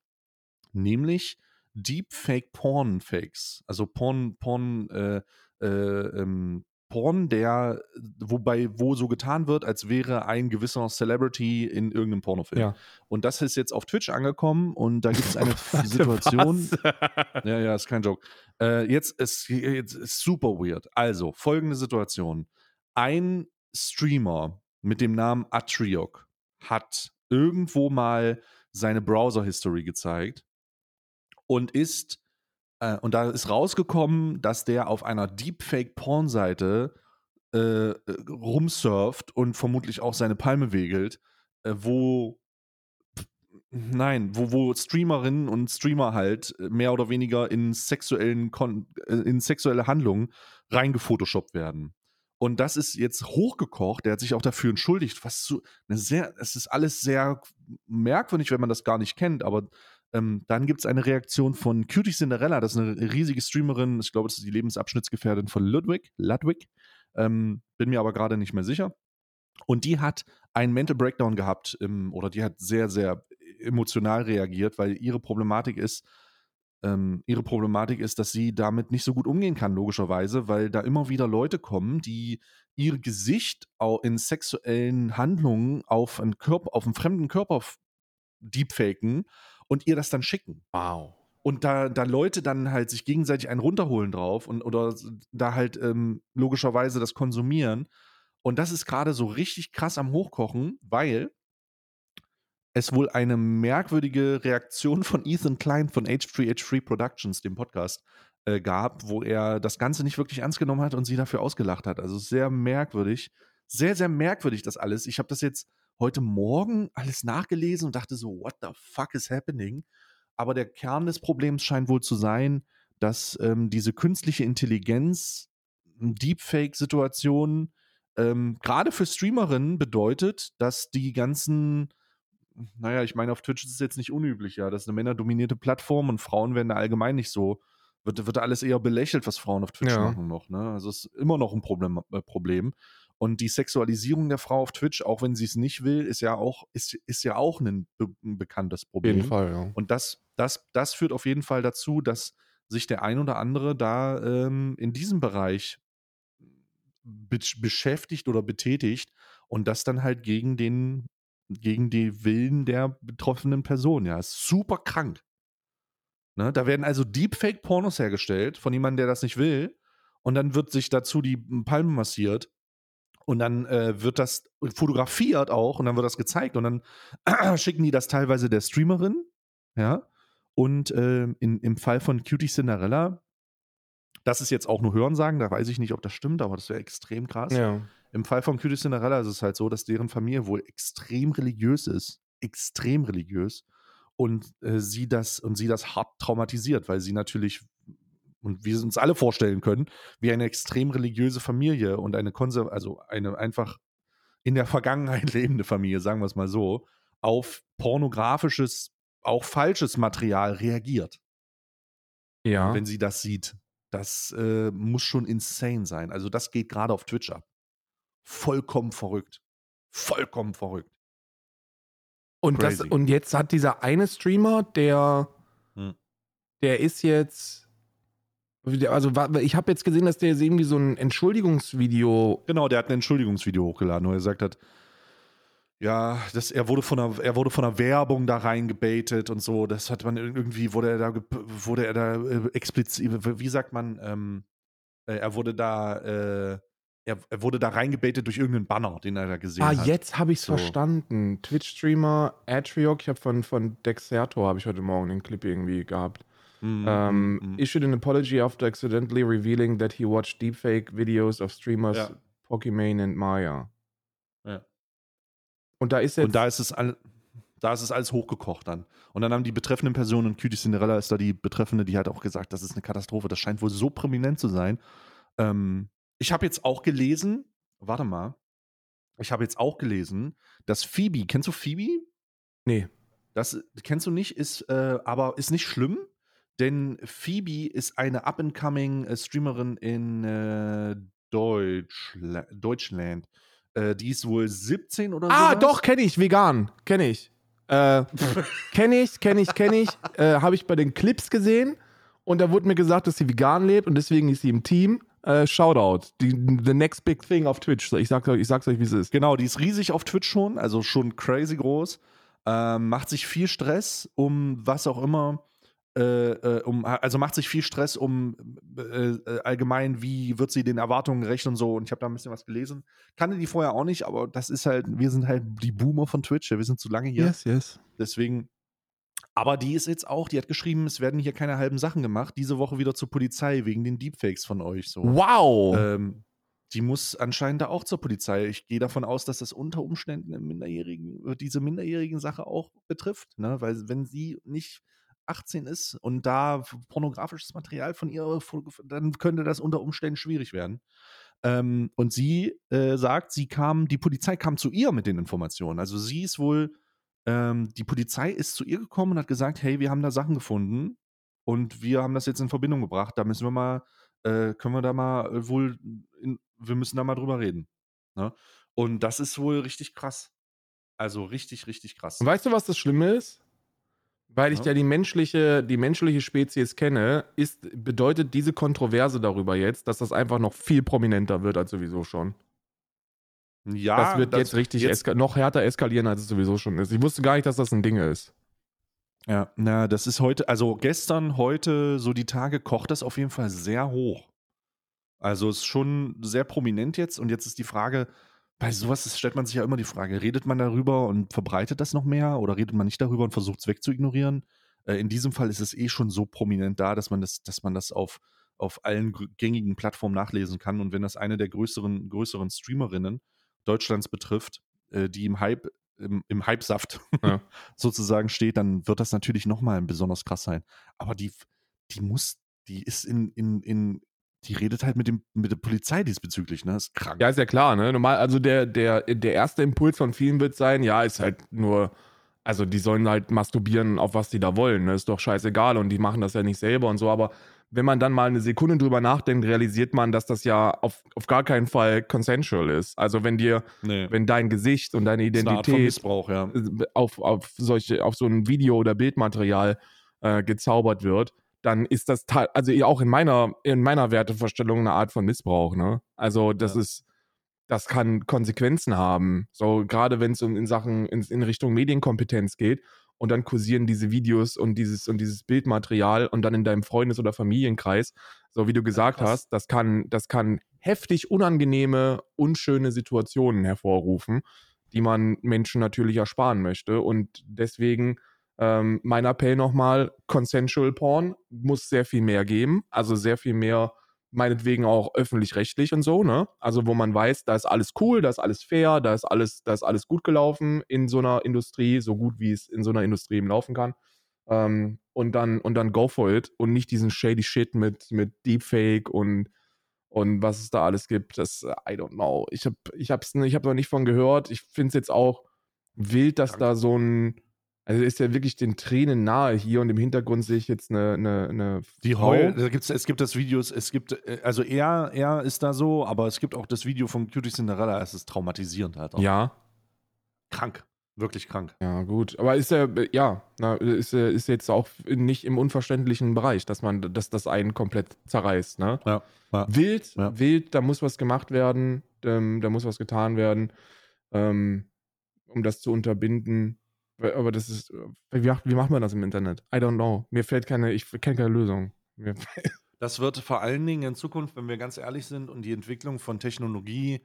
nämlich Deepfake-Porn-Fakes. Also Porn, Porn, äh, äh, ähm, Porn, der, wobei, wo so getan wird, als wäre ein gewisser Celebrity in irgendeinem Pornofilm. Ja. Und das ist jetzt auf Twitch angekommen und da gibt es eine Situation. Ja, ja, ist kein Joke. Äh, jetzt, ist, jetzt ist super weird. Also, folgende Situation. Ein Streamer mit dem Namen Atriok hat irgendwo mal seine Browser-History gezeigt und ist, äh, und da ist rausgekommen, dass der auf einer Deepfake-Porn-Seite äh, äh, rumsurft und vermutlich auch seine Palme wegelt, äh, wo Nein, wo, wo Streamerinnen und Streamer halt äh, mehr oder weniger in sexuellen Kon äh, in sexuelle Handlungen reingefotoshoppt werden. Und das ist jetzt hochgekocht, der hat sich auch dafür entschuldigt, was so eine sehr, es ist alles sehr merkwürdig, wenn man das gar nicht kennt, aber ähm, dann gibt es eine Reaktion von Cutie Cinderella, das ist eine riesige Streamerin, ich glaube, das ist die Lebensabschnittsgefährtin von Ludwig, Ludwig, ähm, bin mir aber gerade nicht mehr sicher. Und die hat einen Mental Breakdown gehabt, im, oder die hat sehr, sehr emotional reagiert, weil ihre Problematik ist, ähm, ihre Problematik ist, dass sie damit nicht so gut umgehen kann, logischerweise, weil da immer wieder Leute kommen, die ihr Gesicht in sexuellen Handlungen auf einen Körper, auf einen fremden Körper deepfaken und ihr das dann schicken Wow. und da, da Leute dann halt sich gegenseitig einen runterholen drauf und oder da halt ähm, logischerweise das konsumieren. Und das ist gerade so richtig krass am Hochkochen, weil es wohl eine merkwürdige Reaktion von Ethan Klein von H3H3 Productions, dem Podcast, äh, gab, wo er das Ganze nicht wirklich ernst genommen hat und sie dafür ausgelacht hat. Also sehr merkwürdig. Sehr, sehr merkwürdig das alles. Ich habe das jetzt heute Morgen alles nachgelesen und dachte so, what the fuck is happening? Aber der Kern des Problems scheint wohl zu sein, dass ähm, diese künstliche Intelligenz, Deepfake-Situation, ähm, gerade für Streamerinnen bedeutet, dass die ganzen, naja, ich meine, auf Twitch ist es jetzt nicht unüblich, ja, das ist eine männerdominierte Plattform und Frauen werden da allgemein nicht so, wird, wird alles eher belächelt, was Frauen auf Twitch Ja. machen noch, ne? Also es ist immer noch ein Problem, äh, Problem. Und die Sexualisierung der Frau auf Twitch, auch wenn sie es nicht will, ist ja auch, ist, ist ja auch ein, be ein bekanntes Auf Problem. jeden Fall, ja. Und das, das, das führt auf jeden Fall dazu, dass sich der ein oder andere da ähm, in diesem Bereich be beschäftigt oder betätigt und das dann halt gegen den, gegen die Willen der betroffenen Person. Ja, ist super krank. Ne? Da werden also Deepfake-Pornos hergestellt von jemandem, der das nicht will. Und dann wird sich dazu die Palme massiert. Und dann äh, wird das fotografiert auch und dann wird das gezeigt und dann schicken die das teilweise der Streamerin, ja. Und ähm, in, im Fall von Cutie Cinderella, das ist jetzt auch nur Hörensagen, da weiß ich nicht, ob das stimmt, aber das wäre extrem krass. Ja. Im Fall von Cutie Cinderella ist es halt so, dass deren Familie wohl extrem religiös ist. Extrem religiös. Und äh, sie das, und sie das hart traumatisiert, weil sie natürlich, und wir uns alle vorstellen können, wie eine extrem religiöse Familie und eine konser also eine einfach in der Vergangenheit lebende Familie, sagen wir es mal so, auf pornografisches, auch falsches Material reagiert Ja. wenn sie das sieht. Das äh, muss schon insane sein. Also das geht gerade auf Twitch ab. Vollkommen verrückt. Vollkommen verrückt. Und, das, und jetzt hat dieser eine Streamer, der, Hm. der ist jetzt, also ich habe jetzt gesehen, dass der jetzt irgendwie so ein Entschuldigungsvideo, Genau, der hat ein Entschuldigungsvideo hochgeladen, wo er gesagt hat, ja, das, er, wurde von einer, er wurde von einer Werbung da reingebaitet und so. Das hat man irgendwie, wurde er da, wurde er da äh, explizit, wie sagt man, ähm, äh, er wurde da, äh, er, er wurde da reingebaitet durch irgendeinen Banner, den er da gesehen Ah, hat. jetzt habe ich es So. verstanden. Twitch-Streamer Atriok, ich habe von, von Dexerto, habe ich heute Morgen den Clip irgendwie gehabt. Mm, Um, mm, mm. Issued an apology after accidentally revealing that he watched deepfake videos of streamers Ja. Pokimane and Maya. Ja. Und da ist jetzt, Und da ist es all, Da ist es alles hochgekocht dann. Und dann haben die betreffenden Personen, und Cutie Cinderella ist da die betreffende, die hat auch gesagt, das ist eine Katastrophe. Das scheint wohl so prominent zu sein. Ähm, ich habe jetzt auch gelesen, warte mal, ich habe jetzt auch gelesen, dass Phoebe, kennst du Phoebe? Nee. Das kennst du nicht, ist äh, aber ist nicht schlimm, denn Phoebe ist eine up-and-coming äh, Streamerin in äh, Deutschla Deutschland. Äh, die ist wohl 17 oder so. Ah, doch, kenne ich, vegan. Kenne ich. Äh, kenne ich, kenne ich, kenne ich. Äh, Habe ich bei den Clips gesehen. Und da wurde mir gesagt, dass sie vegan lebt und deswegen ist sie im Team. Äh, Shoutout. Die, the next big thing auf Twitch. Ich, sag, ich sag's euch, wie es ist. Genau, die ist riesig auf Twitch schon, also schon crazy groß. Ähm, macht sich viel Stress um was auch immer. Äh, äh, um, also macht sich viel Stress um äh, äh, allgemein, wie wird sie den Erwartungen gerecht und so. Und ich habe da ein bisschen was gelesen. Kannte die vorher auch nicht, aber das ist halt, wir sind halt die Boomer von Twitch. Wir sind zu lange hier. Yes, yes. Deswegen. Aber die ist jetzt auch, die hat geschrieben, es werden hier keine halben Sachen gemacht. Diese Woche wieder zur Polizei wegen den Deepfakes von euch. So. Wow. Ähm, die muss anscheinend da auch zur Polizei. Ich gehe davon aus, dass das unter Umständen im Minderjährigen, diese minderjährigen Sache auch betrifft, ne? Weil wenn sie nicht 18 ist und da pornografisches Material von ihr, dann könnte das unter Umständen schwierig werden. Ähm, und sie äh, sagt, sie kam, die Polizei kam zu ihr mit den Informationen. Also sie ist wohl, ähm, die Polizei ist zu ihr gekommen und hat gesagt, hey, wir haben da Sachen gefunden und wir haben das jetzt in Verbindung gebracht. Da müssen wir mal, äh, können wir da mal äh, wohl, in, wir müssen da mal drüber reden. Ne? Und das ist wohl richtig krass. Also richtig, richtig krass. Und weißt du, was das Schlimme ist? Weil ich ja, die menschliche, die menschliche Spezies kenne, ist, bedeutet diese Kontroverse darüber jetzt, dass das einfach noch viel prominenter wird als sowieso schon. Ja, das wird das jetzt richtig jetzt noch härter eskalieren, als es sowieso schon ist. Ich wusste gar nicht, dass das ein Ding ist. Ja, na, das ist heute, also gestern, heute, so die Tage kocht das auf jeden Fall sehr hoch. Also ist schon sehr prominent jetzt und jetzt ist die Frage, bei sowas stellt man sich ja immer die Frage, redet man darüber und verbreitet das noch mehr oder redet man nicht darüber und versucht es wegzuignorieren? Äh, in diesem Fall ist es eh schon so prominent da, dass man das, dass man das auf, auf allen gängigen Plattformen nachlesen kann. Und wenn das eine der größeren, größeren Streamerinnen Deutschlands betrifft, äh, die im Hype, im, im Hype-Saft ja. sozusagen steht, dann wird das natürlich nochmal besonders krass sein. Aber die, die muss, die ist in, in, in, die redet halt mit, dem, mit der Polizei diesbezüglich, ne? ist krank. Ja, ist ja klar, ne? Normal, also der, der, der erste Impuls von vielen wird sein, ja, ist halt nur, also die sollen halt masturbieren, auf was die da wollen, ne? Ist doch scheißegal und die machen das ja nicht selber und so, aber wenn man dann mal eine Sekunde drüber nachdenkt, realisiert man, dass das ja auf, auf gar keinen Fall consensual ist. Also wenn dir, nee. wenn dein Gesicht und deine Identität ja. auf, auf solche, auf so ein Video oder Bildmaterial äh, gezaubert wird, dann ist das also auch in meiner, in meiner Wertevorstellung eine Art von Missbrauch, ne? Also das ja. ist, das kann Konsequenzen haben. So, gerade wenn es um in Sachen in, in, Richtung Medienkompetenz geht und dann kursieren diese Videos und dieses und dieses Bildmaterial und dann in deinem Freundes- oder Familienkreis, so wie du gesagt ja, hast, das kann, das kann heftig unangenehme, unschöne Situationen hervorrufen, die man Menschen natürlich ersparen möchte. Und deswegen ähm, mein Appell nochmal, Consensual Porn muss sehr viel mehr geben, also sehr viel mehr, meinetwegen auch öffentlich-rechtlich und so, ne? Also wo man weiß, da ist alles cool, da ist alles fair, da ist alles, da ist alles gut gelaufen in so einer Industrie, so gut wie es in so einer Industrie eben laufen kann. Ähm, und dann, und dann go for it und nicht diesen shady Shit mit, mit Deepfake und und was es da alles gibt, das, I don't know. Ich habe ich hab's, ich hab noch nicht von gehört. Ich finde es jetzt auch wild, dass Danke. da so ein, also ist ja wirklich den Tränen nahe hier und im Hintergrund sehe ich jetzt eine, eine, eine Die Heul, da gibt's, es gibt das Video, es gibt, äh, also er, er ist da so, aber es gibt auch das Video von Cutie Cinderella, es ist traumatisierend halt auch. Ja. Krank. Wirklich krank. Ja, gut. Aber ist er, ja, na, ist, ist jetzt auch nicht im unverständlichen Bereich, dass man, dass das einen komplett zerreißt, ne? Ja. ja. Wild, ja. wild, da muss was gemacht werden, ähm, da muss was getan werden, ähm, um das zu unterbinden. Aber das ist, wie, wie macht man das im Internet? I don't know. Mir fällt keine, ich kenne keine Lösung. das wird vor allen Dingen in Zukunft, wenn wir ganz ehrlich sind und die Entwicklung von Technologie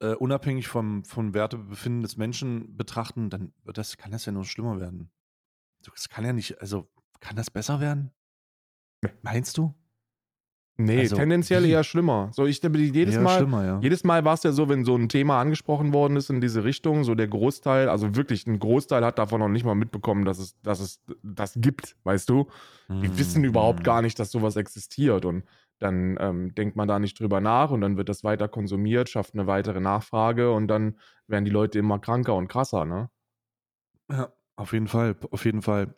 äh, unabhängig vom, vom Wertebefinden des Menschen betrachten, dann wird das, kann das ja nur schlimmer werden. Das kann ja nicht, also kann das besser werden? Meinst du? Nee, Also, tendenziell eher schlimmer. So, ich jedes Mal, ja. jedes Mal war es ja so, wenn so ein Thema angesprochen worden ist in diese Richtung, so der Großteil, also wirklich ein Großteil hat davon noch nicht mal mitbekommen, dass es, dass es das gibt, weißt du? Die Mhm, wissen überhaupt gar nicht, dass sowas existiert und dann ähm, denkt man da nicht drüber nach und dann wird das weiter konsumiert, schafft eine weitere Nachfrage und dann werden die Leute immer kranker und krasser, ne? Ja, auf jeden Fall, auf jeden Fall.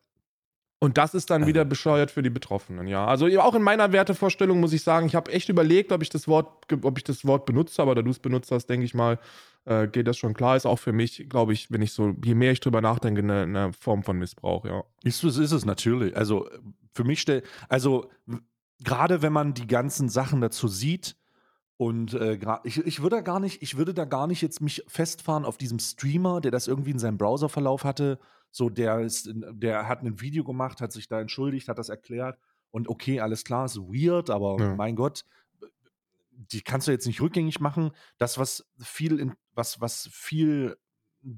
Und das ist dann wieder bescheuert für die Betroffenen, ja. Also auch in meiner Wertevorstellung muss ich sagen, ich habe echt überlegt, ob ich das Wort, ob ich das Wort benutze, aber da du es benutzt hast, denke ich mal, äh, geht das schon klar. Ist auch für mich, glaube ich, wenn ich so, je mehr ich drüber nachdenke, eine, eine Form von Missbrauch, ja. Ist es, ist es natürlich. Also für mich stell, also gerade wenn man die ganzen Sachen dazu sieht und äh, ich, ich würde da gar nicht, ich würde da gar nicht jetzt mich festfahren auf diesem Streamer, der das irgendwie in seinem Browserverlauf hatte. So, der ist, der hat ein Video gemacht, hat sich da entschuldigt, hat das erklärt und okay, alles klar, ist weird, aber Ja. mein Gott, die kannst du jetzt nicht rückgängig machen. Das, was viel, in, was, was viel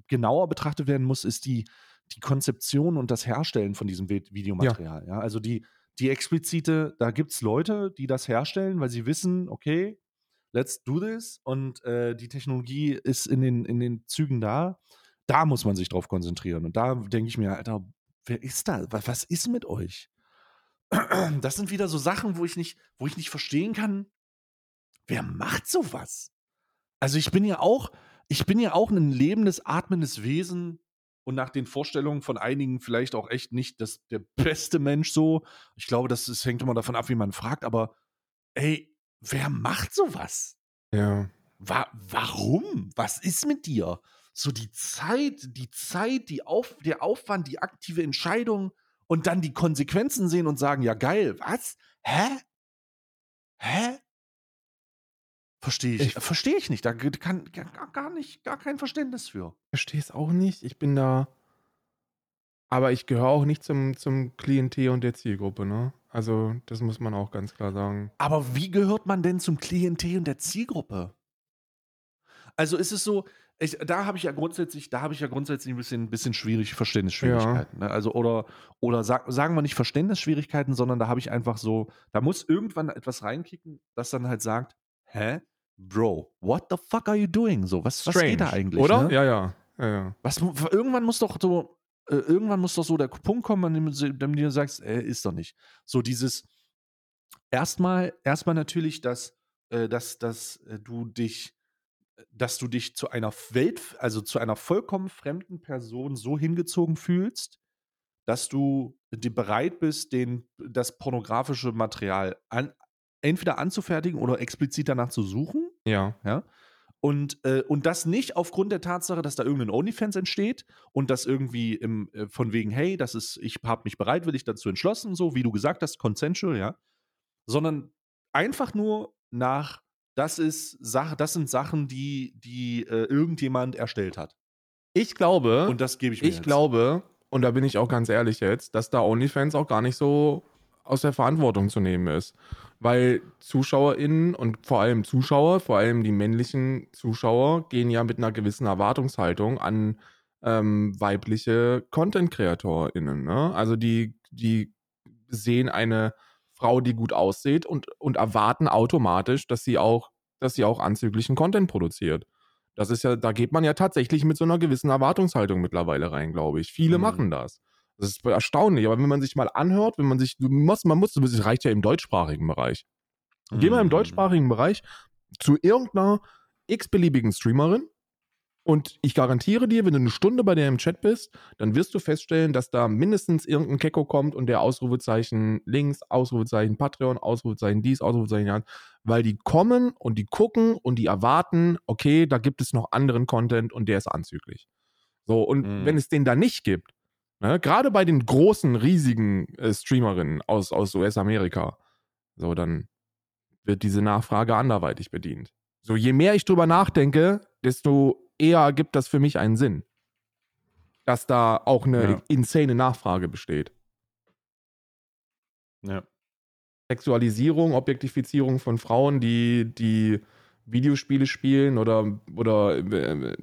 genauer betrachtet werden muss, ist die, die Konzeption und das Herstellen von diesem Vi- Videomaterial. Ja. also die, die explizite, da gibt es Leute, die das herstellen, weil sie wissen, okay, let's do this und äh, die Technologie ist in den, in den Zügen da. Da muss man sich drauf konzentrieren. Und da denke ich mir, Alter, wer ist da? Was, ist mit euch? Das sind wieder so Sachen, wo ich nicht, wo ich nicht verstehen kann, wer macht sowas? Also ich bin ja auch, ich bin ja auch ein lebendes, atmendes Wesen und nach den Vorstellungen von einigen vielleicht auch echt nicht das, der beste Mensch so. Ich glaube, das, das hängt immer davon ab, wie man fragt, aber ey, wer macht sowas? Ja. Wa warum? Was ist mit dir? So die Zeit, die Zeit, die Auf der Aufwand, die aktive Entscheidung und dann die Konsequenzen sehen und sagen, ja geil, was? Hä? Hä? Verstehe ich, Ich- verstehe ich nicht. Da kann gar, gar nicht, gar kein Verständnis für. Verstehe es auch nicht. Ich bin da. Aber ich gehöre auch nicht zum, zum Klientel und der Zielgruppe, ne? Also, das muss man auch ganz klar sagen. Aber wie gehört man denn zum Klientel und der Zielgruppe? Also ist es so, ich, da habe ich ja grundsätzlich, da habe ich ja grundsätzlich ein bisschen, bisschen schwierig, Verständnisschwierigkeiten. Ne? Also, oder, oder sag, sagen wir nicht Verständnisschwierigkeiten, sondern da habe ich einfach so, da muss irgendwann etwas reinkicken, das dann halt sagt, hä? Bro, what the fuck are you doing? So, was, was geht da eigentlich? Oder? Ne? Ja, ja. ja, ja. Was, irgendwann muss doch so, äh, irgendwann muss doch so der Punkt kommen, an dem, dem du sagst, äh, ist doch nicht. So dieses, erstmal, erstmal natürlich, dass, äh, dass, dass äh, du dich, dass du dich zu einer Welt, also zu einer vollkommen fremden Person so hingezogen fühlst, dass du bereit bist, den, das pornografische Material an, entweder anzufertigen oder explizit danach zu suchen. Ja. Ja. Und, äh, und das nicht aufgrund der Tatsache, dass da irgendein OnlyFans entsteht und das irgendwie im, äh, von wegen, hey, das ist, ich habe mich bereitwillig dazu entschlossen, so wie du gesagt hast, consensual, ja. Sondern einfach nur nach, das ist Sache, das sind Sachen, die, die äh, irgendjemand erstellt hat. Ich glaube, Und das gebe ich mir ich jetzt. glaube, und da bin ich auch ganz ehrlich jetzt, dass da OnlyFans auch gar nicht so aus der Verantwortung zu nehmen ist. Weil ZuschauerInnen und vor allem Zuschauer, vor allem die männlichen Zuschauer, gehen ja mit einer gewissen Erwartungshaltung an ähm, weibliche Content-KreatorInnen. Ne? Also die, die sehen eine Frau, die gut aussieht und, und erwarten automatisch, dass sie auch, dass sie auch anzüglichen Content produziert. Das ist ja, da geht man ja tatsächlich mit so einer gewissen Erwartungshaltung mittlerweile rein, glaube ich. Viele Mhm. machen das. Das ist erstaunlich, aber wenn man sich mal anhört, wenn man sich, du musst, man muss, das reicht ja im deutschsprachigen Bereich. Geh mal im Mhm. deutschsprachigen Bereich zu irgendeiner x-beliebigen Streamerin und ich garantiere dir, wenn du eine Stunde bei der im Chat bist, dann wirst du feststellen, dass da mindestens irgendein Kecko kommt und der Ausrufezeichen links, Ausrufezeichen Patreon, Ausrufezeichen dies, Ausrufezeichen das, weil die kommen und die gucken und die erwarten, okay, da gibt es noch anderen Content und der ist anzüglich. So, und Mhm. wenn es den da nicht gibt, ne, gerade bei den großen, riesigen äh, Streamerinnen aus, aus US-Amerika, so, dann wird diese Nachfrage anderweitig bedient. So, je mehr ich drüber nachdenke, desto eher ergibt das für mich einen Sinn. Dass da auch eine Ja. insane Nachfrage besteht. Ja. Sexualisierung, Objektifizierung von Frauen, die, die Videospiele spielen oder, oder äh,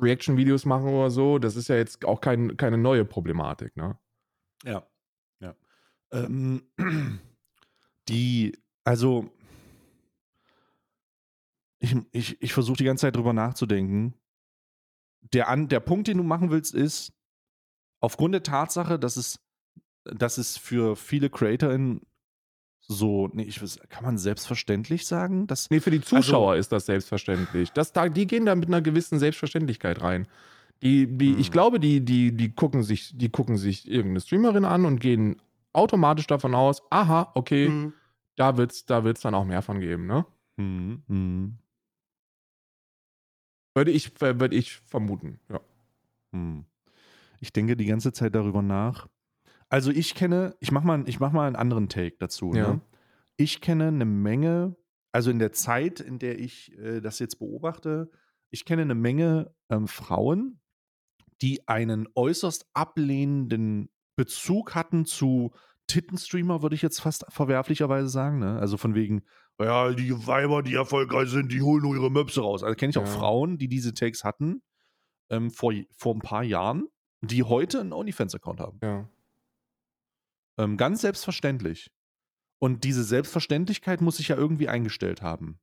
Reaction-Videos machen oder so, das ist ja jetzt auch kein, keine neue Problematik, ne? Ja, ja. Ähm, die, Also, ich, ich, ich versuche die ganze Zeit drüber nachzudenken. Der, an, der Punkt, den du machen willst, ist, aufgrund der Tatsache, dass es, dass es für viele CreatorInnen so, nee, ich weiß, kann man selbstverständlich sagen? Dass, Nee, für die Zuschauer ist das selbstverständlich. Das, da, die gehen da mit einer gewissen Selbstverständlichkeit rein. Die, die, Ich Hm. glaube, die, die, die, gucken sich, die gucken sich irgendeine Streamerin an und gehen automatisch davon aus, aha, okay, Mhm. da wird es da wird's dann auch mehr von geben, ne? Mhm. Würde ich, würde ich vermuten, ja. Hm. Ich denke die ganze Zeit darüber nach. Also ich kenne, ich mach mal, ich mach mal einen anderen Take dazu. Ja. Ne? Ich kenne eine Menge, also in der Zeit, in der ich äh, das jetzt beobachte, ich kenne eine Menge ähm, Frauen, die einen äußerst ablehnenden Bezug hatten zu Tittenstreamer, würde ich jetzt fast verwerflicherweise sagen. Ne? Also von wegen, ja, die Weiber, die erfolgreich sind, die holen nur ihre Möpse raus. Also kenne ich auch Ja. Frauen, die diese Takes hatten ähm, vor, vor ein paar Jahren, die heute einen OnlyFans-Account haben. ja. Ähm, ganz selbstverständlich. Und diese Selbstverständlichkeit muss sich ja irgendwie eingestellt haben.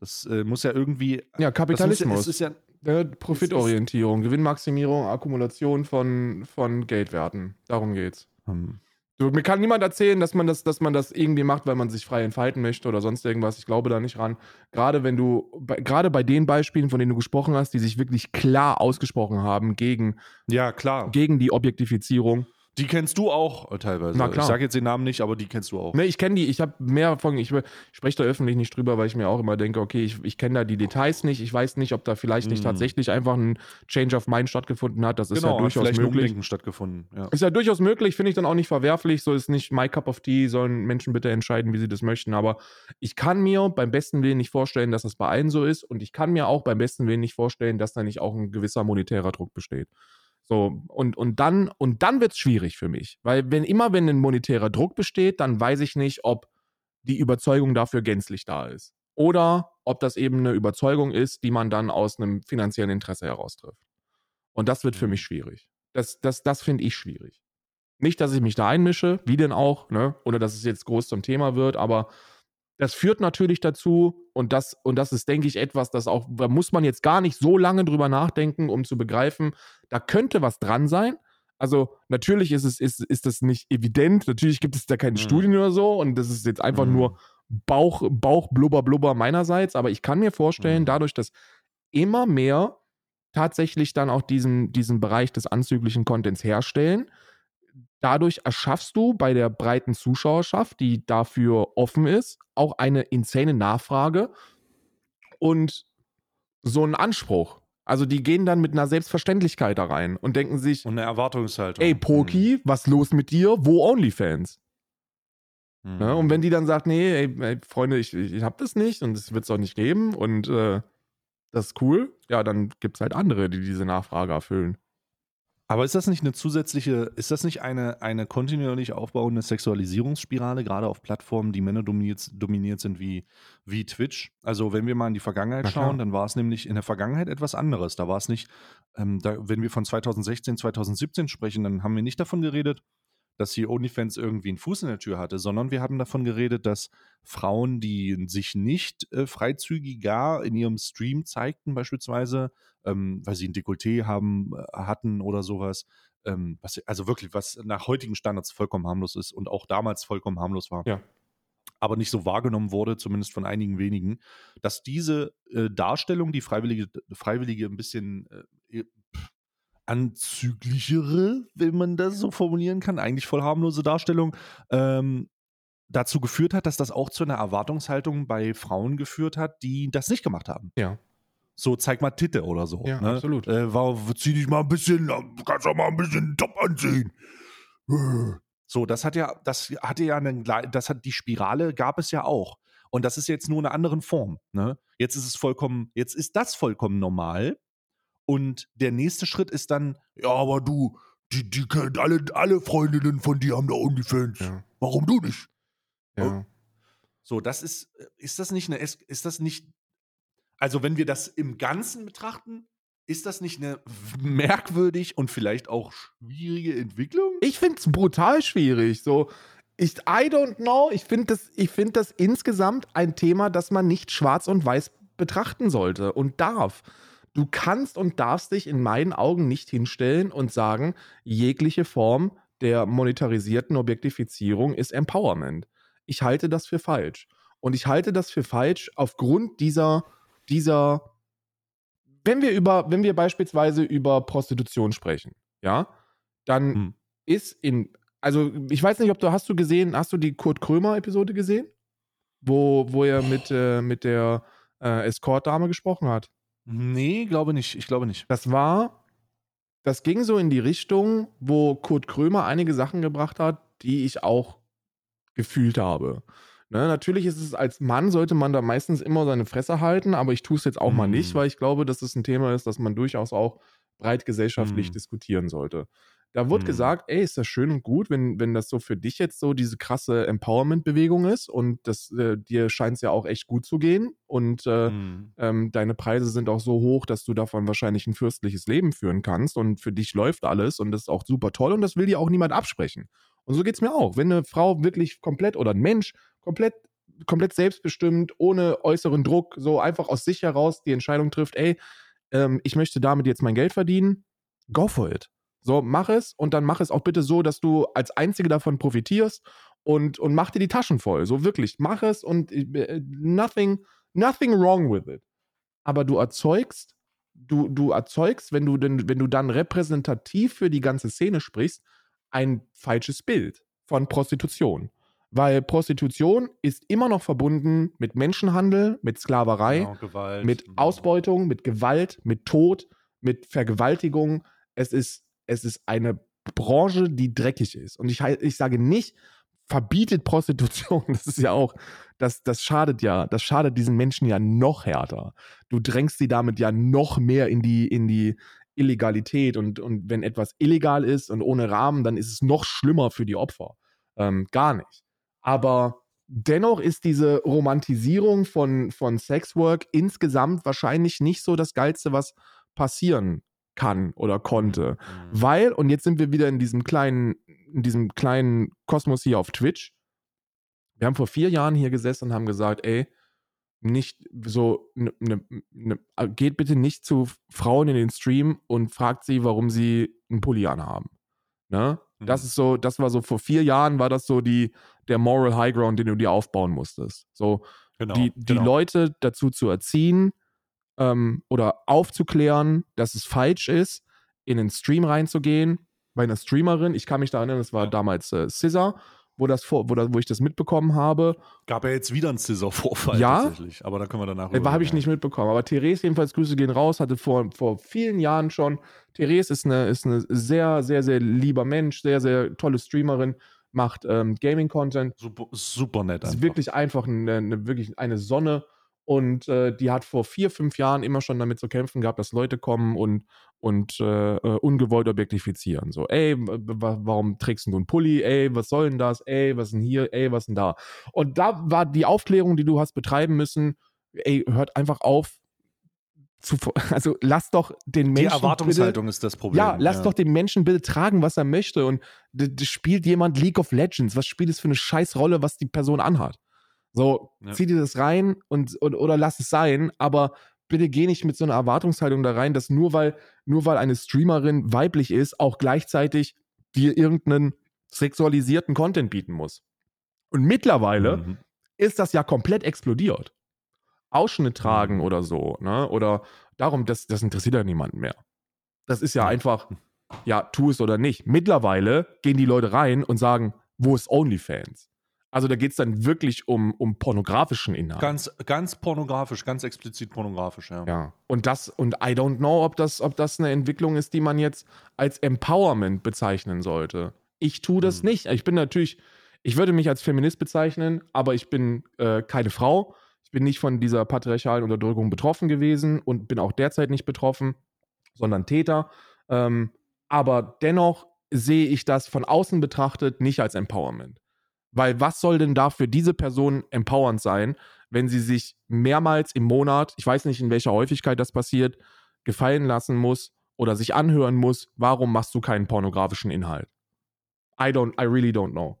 Das äh, muss ja irgendwie. Ja, Das Kapitalismus. es ist ja, Ja, Profitorientierung, Gewinnmaximierung, Akkumulation von, von Geldwerten. Darum geht's. hm, So, mir kann niemand erzählen, dass man das, dass man das irgendwie macht, weil man sich frei entfalten möchte oder sonst irgendwas. Ich glaube da nicht ran. Gerade wenn du, bei, gerade bei den Beispielen, von denen du gesprochen hast, die sich wirklich klar ausgesprochen haben gegen, ja, klar. gegen die Objektifizierung. Die kennst du auch äh, teilweise. Na klar. Ich sage jetzt den Namen nicht, aber die kennst du auch. Ne, ich kenne die, ich habe mehr von, ich, spreche da öffentlich nicht drüber, weil ich mir auch immer denke, okay, ich, ich kenne da die Details nicht, ich weiß nicht, ob da vielleicht nicht Mhm. tatsächlich einfach ein Change of Mind stattgefunden hat. Das ist genau, ja durchaus vielleicht ein möglich. Umdenken stattgefunden. Ja. Ist ja durchaus möglich, finde ich dann auch nicht verwerflich. So ist nicht my cup of tea, sollen Menschen bitte entscheiden, wie sie das möchten. Aber ich kann mir beim besten Willen nicht vorstellen, dass das bei allen so ist. Und ich kann mir auch beim besten Willen nicht vorstellen, dass da nicht auch ein gewisser monetärer Druck besteht. So, und, und dann, und dann wird es schwierig für mich. Weil wenn immer, wenn ein monetärer Druck besteht, dann weiß ich nicht, ob die Überzeugung dafür gänzlich da ist. Oder ob das eben eine Überzeugung ist, die man dann aus einem finanziellen Interesse heraustrifft. Und das wird für Mhm. mich schwierig. Das, das, das finde ich schwierig. Nicht, dass ich mich da einmische, wie denn auch, ne? oder dass es jetzt groß zum Thema wird, aber das führt natürlich dazu, und das, und das ist, denke ich, etwas, das auch, da muss man jetzt gar nicht so lange drüber nachdenken, um zu begreifen, da könnte was dran sein. Also natürlich ist es, ist, ist das nicht evident, natürlich gibt es da keine Mhm. Studien oder so, und das ist jetzt einfach Mhm. nur Bauch, Bauch, Blubber, Blubber meinerseits, aber ich kann mir vorstellen, Mhm. dadurch, dass immer mehr tatsächlich dann auch diesen, diesen Bereich des anzüglichen Contents herstellen. Dadurch erschaffst du bei der breiten Zuschauerschaft, die dafür offen ist, auch eine insane Nachfrage und so einen Anspruch. Also die gehen dann mit einer Selbstverständlichkeit da rein und denken sich, Und eine Erwartungshaltung. ey Poki, was los mit dir? Wo OnlyFans? Mhm. Ne? Und wenn die dann sagt, nee, ey, ey, Freunde, ich, ich, ich hab das nicht und es wird es auch nicht geben und äh, das ist cool, ja, dann gibt es halt andere, die diese Nachfrage erfüllen. Aber ist das nicht eine zusätzliche, ist das nicht eine, eine kontinuierlich aufbauende Sexualisierungsspirale, gerade auf Plattformen, die Männer dominiert, dominiert sind wie, wie Twitch? Also wenn wir mal in die Vergangenheit schauen, dann war es nämlich in der Vergangenheit etwas anderes. Da war es nicht, ähm, da, wenn wir von 2016, 2017 sprechen, dann haben wir nicht davon geredet, dass hier OnlyFans irgendwie einen Fuß in der Tür hatte, sondern wir haben davon geredet, dass Frauen, die sich nicht äh, freizügiger in ihrem Stream zeigten, beispielsweise, ähm, weil sie ein Dekolleté haben, äh, hatten oder sowas, ähm, was, also wirklich, was nach heutigen Standards vollkommen harmlos ist und auch damals vollkommen harmlos war. Ja. Aber nicht so wahrgenommen wurde, zumindest von einigen wenigen, dass diese äh, Darstellung, die freiwillige, freiwillige ein bisschen äh, anzüglichere, wenn man das so formulieren kann, eigentlich voll harmlose Darstellung, ähm, dazu geführt hat, dass das auch zu einer Erwartungshaltung bei Frauen geführt hat, die das nicht gemacht haben. Ja. So, zeig mal Titte oder so. Ja, ne? absolut. Äh, war, zieh dich mal ein bisschen, du kannst doch mal ein bisschen top anziehen. Äh. So, das hat ja, das hatte ja einen, gle- das hat die Spirale gab es ja auch. Und das ist jetzt nur in einer anderen Form. Ne? Jetzt ist es vollkommen, jetzt ist das vollkommen normal. Und der nächste Schritt ist dann, ja, aber du, die, die kennt alle, alle Freundinnen von dir haben da OnlyFans. Ja. Warum du nicht? ja. So, das ist, ist das nicht eine, ist ist das nicht, also wenn wir das im Ganzen betrachten, ist das nicht eine merkwürdig und vielleicht auch schwierige Entwicklung? Ich finde es brutal schwierig. So, Ich, I don't know. Ich finde das, ich find das insgesamt ein Thema, das man nicht schwarz und weiß betrachten sollte und darf. Du kannst und darfst dich in meinen Augen nicht hinstellen und sagen, jegliche Form der monetarisierten Objektifizierung ist Empowerment. Ich halte das für falsch. Und ich halte das für falsch aufgrund dieser, dieser, wenn wir über, wenn wir beispielsweise über Prostitution sprechen, ja, dann hm. ist in, also ich weiß nicht, ob du, hast du gesehen, hast du die Kurt Krömer-Episode gesehen? Wo, wo er mit, äh, mit der äh, Escort-Dame gesprochen hat. Nee, glaube nicht. Ich glaube nicht. Das war, das ging so in die Richtung, wo Kurt Krömer einige Sachen gebracht hat, die ich auch gefühlt habe. Ne, natürlich ist es als Mann, sollte man da meistens immer seine Fresse halten, aber ich tue es jetzt auch mm. mal nicht, mhm. weil ich glaube, dass es ein Thema ist, das man durchaus auch breit gesellschaftlich mm. diskutieren sollte. Da wurde mm. gesagt, ey, ist das schön und gut, wenn, wenn das so für dich jetzt so diese krasse Empowerment-Bewegung ist und das, äh, dir scheint es ja auch echt gut zu gehen und äh, mm. ähm, deine Preise sind auch so hoch, dass du davon wahrscheinlich ein fürstliches Leben führen kannst und für dich läuft alles und das ist auch super toll und das will dir auch niemand absprechen. Und so geht es mir auch. Wenn eine Frau wirklich komplett oder ein Mensch komplett komplett selbstbestimmt, ohne äußeren Druck, so einfach aus sich heraus die Entscheidung trifft, ey, ähm, ich möchte damit jetzt mein Geld verdienen, go for it. So, mach es und dann mach es auch bitte so, dass du als Einzige davon profitierst und, und mach dir die Taschen voll. So wirklich, mach es und äh, nothing, nothing wrong with it. Aber du erzeugst, du, du erzeugst, wenn du, denn, wenn du dann repräsentativ für die ganze Szene sprichst, ein falsches Bild von Prostitution. Weil Prostitution ist immer noch verbunden mit Menschenhandel, mit Sklaverei, genau, Gewalt, mit genau. Ausbeutung, mit Gewalt, mit Tod, mit Vergewaltigung. Es ist es ist eine Branche, die dreckig ist. Und ich, ich sage nicht, verbietet Prostitution. Das ist ja auch, das, das schadet ja, das schadet diesen Menschen ja noch härter. Du drängst sie damit ja noch mehr in die, in die Illegalität. Und, und wenn etwas illegal ist und ohne Rahmen, dann ist es noch schlimmer für die Opfer. Ähm, gar nicht. Aber dennoch ist diese Romantisierung von, von Sexwork insgesamt wahrscheinlich nicht so das Geilste, was passieren kann oder konnte. Mhm. Weil, und jetzt sind wir wieder in diesem kleinen, in diesem kleinen Kosmos hier auf Twitch. Wir haben vor vier Jahren hier gesessen und haben gesagt, ey, nicht so, ne, ne, ne, geht bitte nicht zu Frauen in den Stream und fragt sie, warum sie einen Pulli anhaben. Ne? Mhm. Das ist so, das war so vor vier Jahren war das so die, der Moral High Ground, den du dir aufbauen musstest. So, genau, die, die genau. Leute dazu zu erziehen, ähm, oder aufzuklären, dass es falsch ist, in den Stream reinzugehen. Bei einer Streamerin, ich kann mich da erinnern, das war damals äh, Scissor, wo, das vor, wo, da, wo ich das mitbekommen habe. Gab ja jetzt wieder einen Scissor-Vorfall ja, tatsächlich, aber da können wir danach äh, Habe ich nicht mitbekommen, aber Therese jedenfalls, Grüße gehen raus, hatte vor, vor vielen Jahren schon, Therese ist eine, ist eine sehr, sehr, sehr lieber Mensch, sehr, sehr tolle Streamerin, macht ähm, Gaming-Content. Super, super nett einfach. Ist wirklich einfach eine, eine, wirklich eine Sonne und äh, die hat vor vier, fünf Jahren immer schon damit zu kämpfen gehabt, dass Leute kommen und, und äh, äh ungewollt objektifizieren. So, ey, warum trägst du einen Pulli? Ey, was soll denn das? Ey, was denn hier? Ey, was denn da? Und da war die Aufklärung, die du hast betreiben müssen, ey, hört einfach auf, zu, also lass doch den Menschen. Die Erwartungshaltung bitte, ist das Problem. Ja, lass ja. doch den Menschen bitte tragen, was er möchte. Und spielt jemand League of Legends. Was spielt es für eine Scheißrolle, was die Person anhat? So, ja. zieh dir das rein und, und, oder lass es sein, aber bitte geh nicht mit so einer Erwartungshaltung da rein, dass nur weil, nur weil eine Streamerin weiblich ist, auch gleichzeitig dir irgendeinen sexualisierten Content bieten muss. Und mittlerweile mhm. ist das ja komplett explodiert. Ausschnitt tragen mhm. oder so, ne? Oder darum, das, das interessiert ja niemanden mehr. Das ist ja, ja einfach, ja, tu es oder nicht. Mittlerweile gehen die Leute rein und sagen, wo ist OnlyFans? Also da geht es dann wirklich um, um pornografischen Inhalt. Ganz, ganz pornografisch, ganz explizit pornografisch, ja. Ja. Und das, und I don't know, ob das, ob das eine Entwicklung ist, die man jetzt als Empowerment bezeichnen sollte. Ich tue das hm. nicht. Ich bin natürlich, ich würde mich als Feminist bezeichnen, aber ich bin äh, keine Frau. Ich bin nicht von dieser patriarchalen Unterdrückung betroffen gewesen und bin auch derzeit nicht betroffen, sondern Täter. Ähm, aber dennoch sehe ich das von außen betrachtet nicht als Empowerment. Weil was soll denn da für diese Person empowernd sein, wenn sie sich mehrmals im Monat, ich weiß nicht in welcher Häufigkeit das passiert, gefallen lassen muss oder sich anhören muss, warum machst du keinen pornografischen Inhalt? I don't, I really don't know.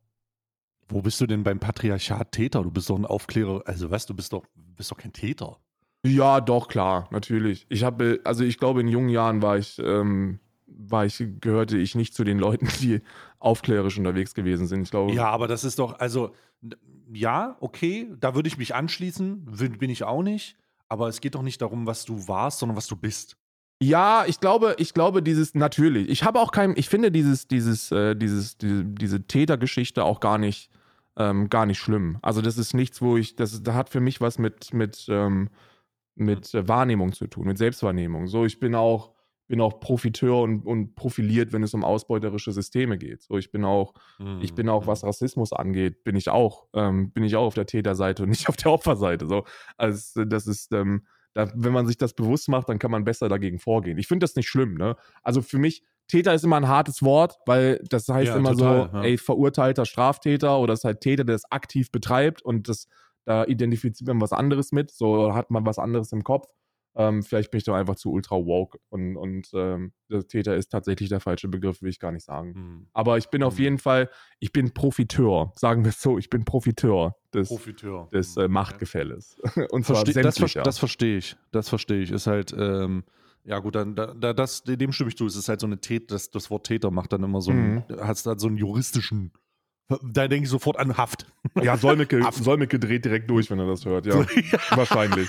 Wo bist du denn beim Patriarchat Täter? Du bist doch ein Aufklärer. Also, weißt du, bist doch, bist doch kein Täter. Ja, doch, klar, natürlich. Ich habe, also ich glaube, in jungen Jahren war ich, ähm, war ich, gehörte ich nicht zu den Leuten, die aufklärerisch unterwegs gewesen sind. Ich glaube. Ja, aber das ist doch, also, ja, okay, da würde ich mich anschließen, bin ich auch nicht. Aber es geht doch nicht darum, was du warst, sondern was du bist. Ja, ich glaube, ich glaube, dieses natürlich. Ich habe auch kein, ich finde dieses, dieses, äh, dieses, diese, diese Tätergeschichte auch gar nicht, ähm, gar nicht schlimm. Also das ist nichts, wo ich, das, das hat für mich was mit, mit, ähm, mit äh, Wahrnehmung zu tun, mit Selbstwahrnehmung. So, ich bin auch, bin auch Profiteur und, und profiliert, wenn es um ausbeuterische Systeme geht. So, ich bin auch, mhm. ich bin auch, was. Rassismus angeht, bin ich auch, ähm, bin ich auch auf der Täterseite und nicht auf der Opferseite. So, also das ist, ähm, da, wenn man sich das bewusst macht, dann kann man besser dagegen vorgehen. Ich finde das nicht schlimm, ne? Also für mich, Täter ist immer ein hartes Wort, weil das heißt ja, immer total, so, ja. ey, verurteilter Straftäter oder es ist halt Täter, der es aktiv betreibt und das, da identifiziert man was anderes mit, so hat man was anderes im Kopf. Ähm, vielleicht bin ich doch einfach zu ultra woke und, und ähm, der Täter ist tatsächlich der falsche Begriff, will ich gar nicht sagen. Hm. Aber ich bin hm. auf jeden Fall, ich bin Profiteur, sagen wir es so, ich bin Profiteur des, Profiteur. des äh, Machtgefälles. und zwar Verste das, ver das verstehe ich, das verstehe ich. Ist halt, ähm, ja gut, dann da, das, dem stimme ich zu. Es ist halt so eine Täter, das, das Wort Täter macht dann immer so einen, mhm. halt so einen juristischen da denke ich sofort an Haft. Ja, Solmecke, Solmecke dreht direkt durch, wenn er das hört. Ja, wahrscheinlich.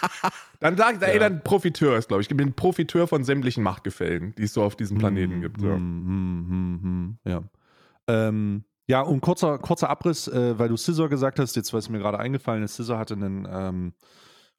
Dann sagt er, ey, dann Profiteur ist, glaube ich. Ich bin Profiteur von sämtlichen Machtgefällen, die es so auf diesem Planeten mm, gibt. Ja. Mm, mm, ja. Ähm, ja, und kurzer, kurzer Abriss, äh, weil du Scissor gesagt hast, jetzt was mir gerade eingefallen ist, Scissor hatte einen, ähm,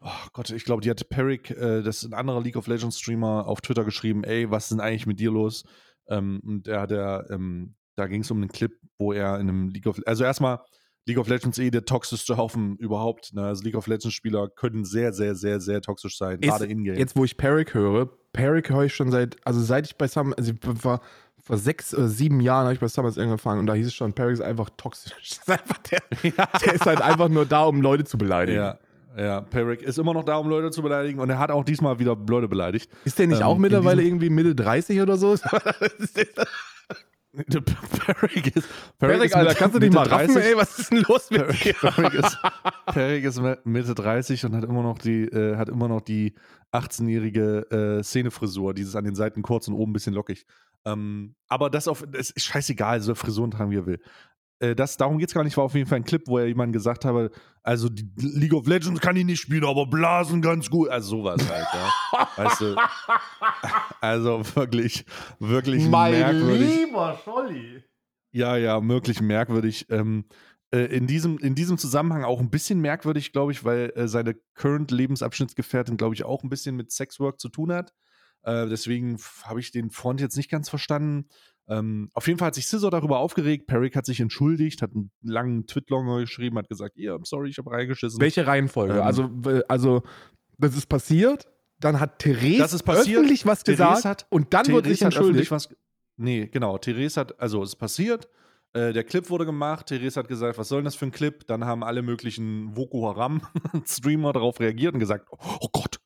oh Gott, ich glaube, die hatte Peric, äh, das ist ein anderer League of Legends Streamer, auf Twitter geschrieben, ey, was ist denn eigentlich mit dir los? Ähm, und der hat ja ähm, da ging es um einen Clip, wo er in einem League of also erstmal League of Legends eh der toxischste Haufen überhaupt. Ne? Also League of Legends Spieler können sehr, sehr, sehr, sehr toxisch sein, gerade in-game. Jetzt, wo ich Peric höre, Peric höre ich schon seit, also seit ich bei Summer, also war vor sechs oder sieben Jahren habe ich bei Summers angefangen und da hieß es schon, Peric ist einfach toxisch. Ist einfach der, ja. der ist halt einfach nur da, um Leute zu beleidigen. Ja. Ja, Peric ist immer noch da, um Leute zu beleidigen und er hat auch diesmal wieder Leute beleidigt. Ist der nicht ähm, auch mittlerweile irgendwie Mitte 30 oder so? Peric ist, Peric, Alter, kannst du dich mal 30, raffen, ey? Was ist denn los mit dir? Peric ist, Peric ist Mitte 30 und hat immer noch die, äh, hat immer noch die 18-jährige äh, Szenefrisur, dieses an den Seiten kurz und oben ein bisschen lockig. Ähm, aber das, auf, das ist scheißegal, so Frisuren tragen, wie er will. Äh, das, darum geht es gar nicht, war auf jeden Fall ein Clip, wo er jemand gesagt habe, also die League of Legends kann ich nicht spielen, aber Blasen ganz gut. Also sowas halt, ja. weißt du? Also wirklich, wirklich mein merkwürdig. lieber Scholli. Ja, ja, wirklich merkwürdig. Ähm, äh, in, diesem, in diesem Zusammenhang auch ein bisschen merkwürdig, glaube ich, weil äh, seine current Lebensabschnittsgefährtin, glaube ich, auch ein bisschen mit Sexwork zu tun hat. Äh, deswegen habe ich den Front jetzt nicht ganz verstanden. Ähm, auf jeden Fall hat sich Scissor darüber aufgeregt. Peric hat sich entschuldigt, hat einen langen Twitlonger geschrieben, hat gesagt, ja, yeah, I'm sorry, ich habe reingeschissen. Welche Reihenfolge? Ähm, also, also, das ist passiert, dann hat Therese öffentlich was gesagt hat, und dann Therese wurde sich entschuldigt. Was, nee, genau, Therese hat, also es ist passiert, äh, der Clip wurde gemacht, Therese hat gesagt, was soll denn das für ein Clip? Dann haben alle möglichen Voko Haram Streamer darauf reagiert und gesagt, oh Gott,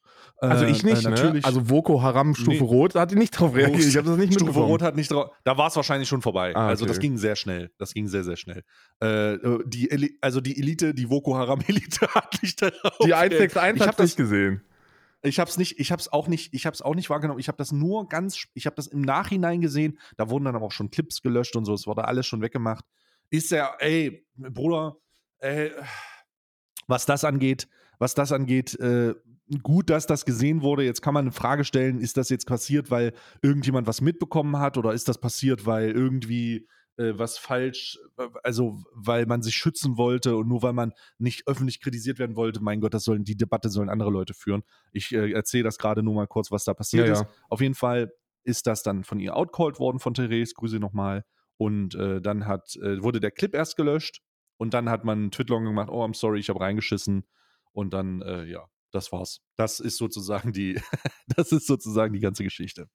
also ich äh, nicht, äh, natürlich. Ne? Also Voko Haram Stufe nee. Rot hat nicht drauf reagiert. Ich habe das nicht Stufe Rot hat nicht drauf. Da war es wahrscheinlich schon vorbei. Ah, also okay. Also das ging sehr schnell. Das ging sehr, sehr schnell. Äh, die, also die Elite, die Voko Haram Elite hat nicht darauf. Die 161 hat nicht gesehen. Ich habe es nicht, ich habe es auch nicht, ich habe es auch nicht wahrgenommen. Ich habe das nur ganz, ich habe das im Nachhinein gesehen. Da wurden dann aber auch schon Clips gelöscht und so. Es wurde alles schon weggemacht. Ist ja, ey, Bruder, ey, was das angeht, was das angeht, äh, gut, dass das gesehen wurde. Jetzt kann man eine Frage stellen, ist das jetzt passiert, weil irgendjemand was mitbekommen hat oder ist das passiert, weil irgendwie äh, was falsch, also weil man sich schützen wollte und nur weil man nicht öffentlich kritisiert werden wollte, mein Gott, das sollen die Debatte sollen andere Leute führen. Ich äh, erzähle das gerade nur mal kurz, was da passiert ja, ist. Ja. Auf jeden Fall ist das dann von ihr outcalled worden von Therese, Grüße nochmal. Und äh, dann hat, äh, wurde der Clip erst gelöscht und dann hat man einen Twitlong gemacht, oh, I'm sorry, ich habe reingeschissen. Und dann, äh, ja, das war's. Das ist sozusagen die, das ist sozusagen die ganze Geschichte.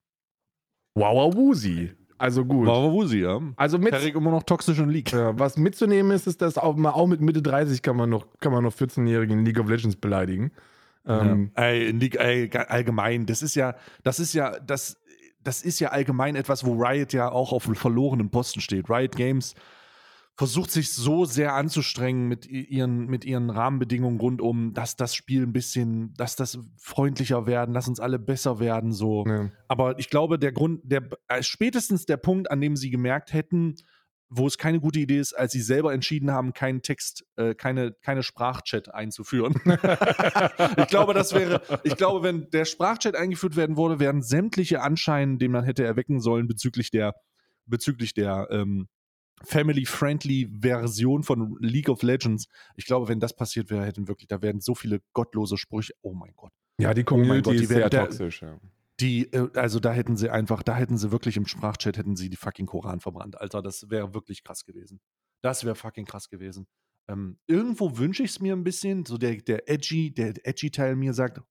Wowawusi. Also gut. Wowawusi, ja. Also mit, Herrig immer noch toxisch und League. Ja, was mitzunehmen ist, ist, dass auch, auch mit Mitte 30 kann man noch, kann man noch 14-Jährigen in League of Legends beleidigen. Ähm, ja. ey, in League, ey, allgemein, das ist ja, das ist ja, das, das ist ja allgemein etwas, wo Riot ja auch auf einem verlorenen Posten steht. Riot Games versucht sich so sehr anzustrengen mit ihren, mit ihren Rahmenbedingungen rundum, dass das Spiel ein bisschen, dass das freundlicher werden, dass uns alle besser werden, so. Ja. Aber ich glaube, der Grund, der äh, spätestens der Punkt, an dem sie gemerkt hätten, wo es keine gute Idee ist, als sie selber entschieden haben, keinen Text, äh, keine, keine Sprachchat einzuführen. ich glaube, das wäre, ich glaube, wenn der Sprachchat eingeführt werden würde, wären sämtliche Anschein, den man hätte erwecken sollen bezüglich der, bezüglich der ähm, family-friendly Version von League of Legends. Ich glaube, wenn das passiert wäre, hätten wirklich, da werden so viele gottlose Sprüche. Oh mein Gott. Ja, die Community Gott, die ist sehr toxisch. Ja. Die, äh, also da hätten sie einfach, da hätten sie wirklich im Sprachchat hätten sie die fucking Koran verbrannt. Alter, das wäre wirklich krass gewesen. Das wäre fucking krass gewesen. Ähm, irgendwo wünsche ich es mir ein bisschen, so der, der edgy, der edgy Teil mir sagt,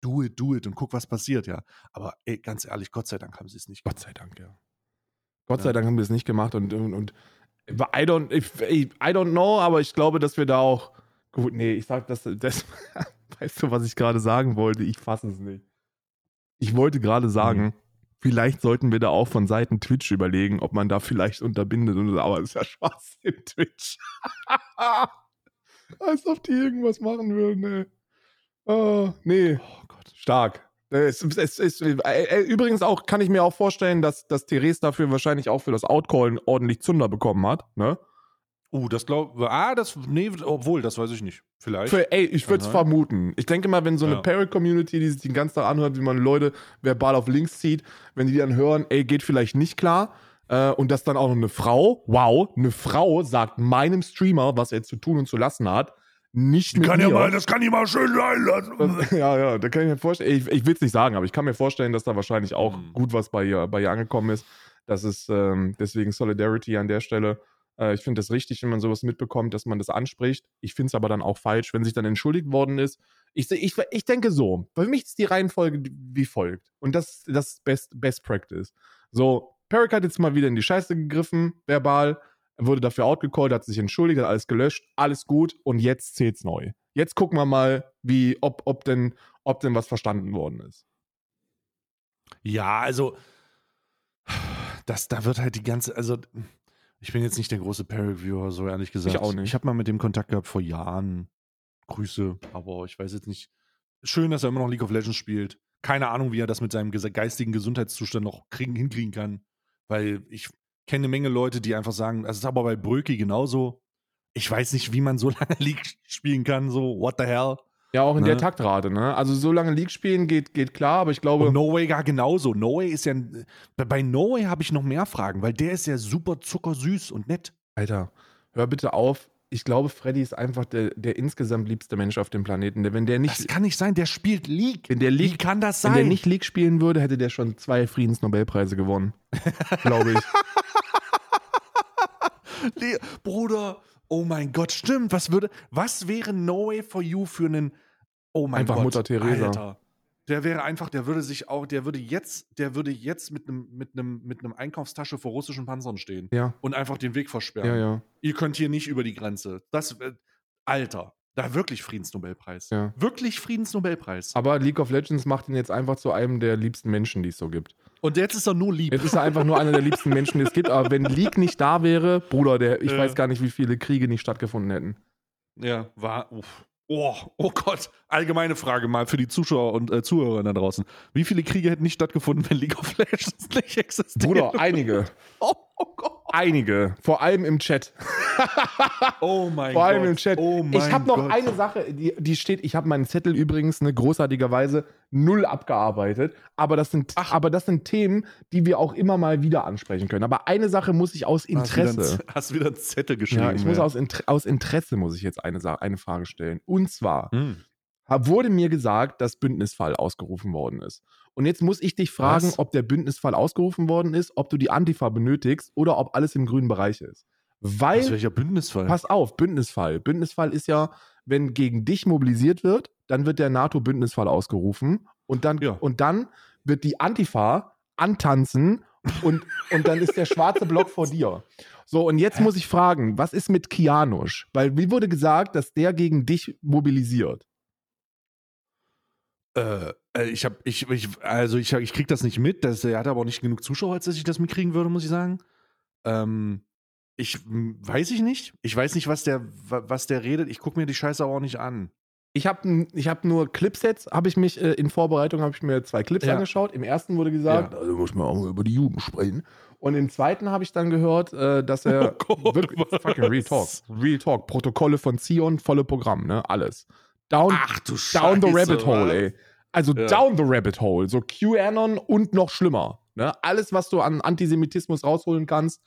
do it, do it und guck, was passiert, ja. Aber ey, ganz ehrlich, Gott sei Dank haben sie es nicht Gott sei Dank, ja. Gott sei Dank haben wir es nicht gemacht und, und, und I don't, I don't know, aber ich glaube, dass wir da auch. Gut, nee, ich sag das, das weißt du, was ich gerade sagen wollte? Ich fasse es nicht. Ich wollte gerade sagen, Mhm. vielleicht sollten wir da auch von Seiten Twitch überlegen, ob man da vielleicht unterbindet und aber es ist ja Schwachsinn, Twitch. Als ob die irgendwas machen würden, ey. Oh, nee. Oh Gott. Stark. Es, es, es, äh, äh, übrigens auch kann ich mir auch vorstellen, dass, dass Therese dafür wahrscheinlich auch für das Outcallen ordentlich Zunder bekommen hat. Ne? Uh, das glaube Ah, das. Nee, obwohl, das weiß ich nicht. Vielleicht. Für, ey, ich würde es vermuten. Ich denke mal, wenn so eine Ja. Parrot-Community, die sich den ganzen Tag anhört, wie man Leute verbal auf Links zieht, wenn die dann hören, ey, geht vielleicht nicht klar. Äh, und dass dann auch noch eine Frau, wow, eine Frau sagt meinem Streamer, was er zu tun und zu lassen hat, nicht mit mir. das kann ich mal schön sein lassen. Ja, ja, da kann ich mir vorstellen, ich, ich will es nicht sagen, aber ich kann mir vorstellen, dass da wahrscheinlich auch Mhm. gut was bei ihr, bei ihr angekommen ist. Das ist ähm, deswegen Solidarity an der Stelle. Äh, ich finde das richtig, wenn man sowas mitbekommt, dass man das anspricht. Ich finde es aber dann auch falsch, wenn sich dann entschuldigt worden ist. Ich, ich, ich denke so, bei mich ist die Reihenfolge wie folgt. Und das das ist Best, Best Practice. So, Peric hat jetzt mal wieder in die Scheiße gegriffen, verbal. Er wurde dafür outgecallt, hat sich entschuldigt, hat alles gelöscht, alles gut und jetzt zählt's neu. Jetzt gucken wir mal, wie, ob, ob, denn, ob denn was verstanden worden ist. Ja, also das, da wird halt die ganze, also ich bin jetzt nicht der große Perry-Viewer, so ehrlich gesagt. Ich auch nicht. Ich habe mal mit dem Kontakt gehabt vor Jahren. Grüße, aber ich weiß jetzt nicht. Schön, dass er immer noch League of Legends spielt. Keine Ahnung, wie er das mit seinem geistigen Gesundheitszustand noch kriegen, hinkriegen kann. Weil ich kenne eine Menge Leute, die einfach sagen, das ist aber bei Bröki genauso. Ich weiß nicht, wie man so lange League spielen kann, so, what the hell? Ja, auch in der Ne? Taktrate, ne? Also so lange League spielen geht, geht klar, aber ich glaube. Und No Way gar genauso. No Way ist ja. Bei, No Way habe ich noch mehr Fragen, weil der ist ja super zuckersüß und nett. Alter, hör bitte auf. Ich glaube, Freddy ist einfach der, der insgesamt liebste Mensch auf dem Planeten. Der, wenn der Das nicht, kann nicht sein, der spielt League. wenn der Wie League, kann das wenn sein? der nicht League spielen würde, hätte der schon zwei Friedensnobelpreise gewonnen. glaube ich. Le Bruder, oh mein Gott, stimmt. Was würde, was wäre No Way for You für einen, oh mein Einfach Gott. Mutter Teresa. Alter. Der wäre einfach, der würde sich auch, der würde jetzt, der würde jetzt mit einem, mit einem, mit einem Einkaufstasche vor russischen Panzern stehen Ja, und einfach den Weg versperren. ja, ja. Ihr könnt hier nicht über die Grenze. Das, äh, Alter, da wirklich Friedensnobelpreis. Ja. Wirklich Friedensnobelpreis. Aber League of Legends macht ihn jetzt einfach zu einem der liebsten Menschen, die es so gibt. Und jetzt ist er nur lieb. Jetzt ist er einfach nur einer der liebsten Menschen, die es gibt. Aber wenn League nicht da wäre, Bruder, der, ich Ja. weiß gar nicht, wie viele Kriege nicht stattgefunden hätten. Ja, war. Uff. Oh, oh Gott. Allgemeine Frage mal für die Zuschauer und äh, Zuhörer da draußen. Wie viele Kriege hätten nicht stattgefunden, wenn League of Legends nicht existiert? Bruder, einige. Oh, oh Gott. Einige. Vor allem im Chat. Oh mein Vor allem Gott. im Chat. Oh mein ich habe noch Gott. eine Sache, die, die steht, ich habe meinen Zettel übrigens eine großartigerweise null abgearbeitet, aber das, sind, Ach. aber das sind Themen, die wir auch immer mal wieder ansprechen können. Aber eine Sache muss ich aus Hast wieder, Interesse. einen, hast wieder einen Zettel geschrieben. Ja, ich muss aus, aus Interesse muss ich jetzt eine, eine Frage stellen. Und zwar Hm. wurde mir gesagt, dass Bündnisfall ausgerufen worden ist. Und jetzt muss ich dich fragen, Was? ob der Bündnisfall ausgerufen worden ist, ob du die Antifa benötigst oder ob alles im grünen Bereich ist. Weil Aus welcher Bündnisfall? Pass auf, Bündnisfall. Bündnisfall ist ja, wenn gegen dich mobilisiert wird, dann wird der NATO-Bündnisfall ausgerufen und dann, Ja. und dann wird die Antifa antanzen und, und dann ist der schwarze Block vor dir. So, und jetzt muss ich fragen, was ist mit Kianusch? Weil mir wurde gesagt, dass der gegen dich mobilisiert. Äh, äh, ich habe, ich, ich, also ich, ich krieg das nicht mit. Das, er hat aber auch nicht genug Zuschauer, als dass ich das mitkriegen würde, muss ich sagen. Ähm, Ich hm, weiß ich nicht. Ich weiß nicht, was der, wa- was der redet. Ich gucke mir die Scheiße aber auch nicht an. Ich habe ich hab nur Clipsets, habe ich mich äh, in Vorbereitung, habe ich mir zwei Clips Ja. angeschaut. Im ersten wurde gesagt, Ja. also muss man auch mal über die Jugend sprechen. Und im zweiten habe ich dann gehört, äh, dass er Oh Gott, wirklich, fucking Real Talk, Real Talk, Protokolle von Zion, volle Programm, ne, alles. Down, Ach du Scheiße. down the rabbit hole, ey. Also Ja. down the rabbit hole, so QAnon und noch schlimmer. Ne? Alles, was du an Antisemitismus rausholen kannst,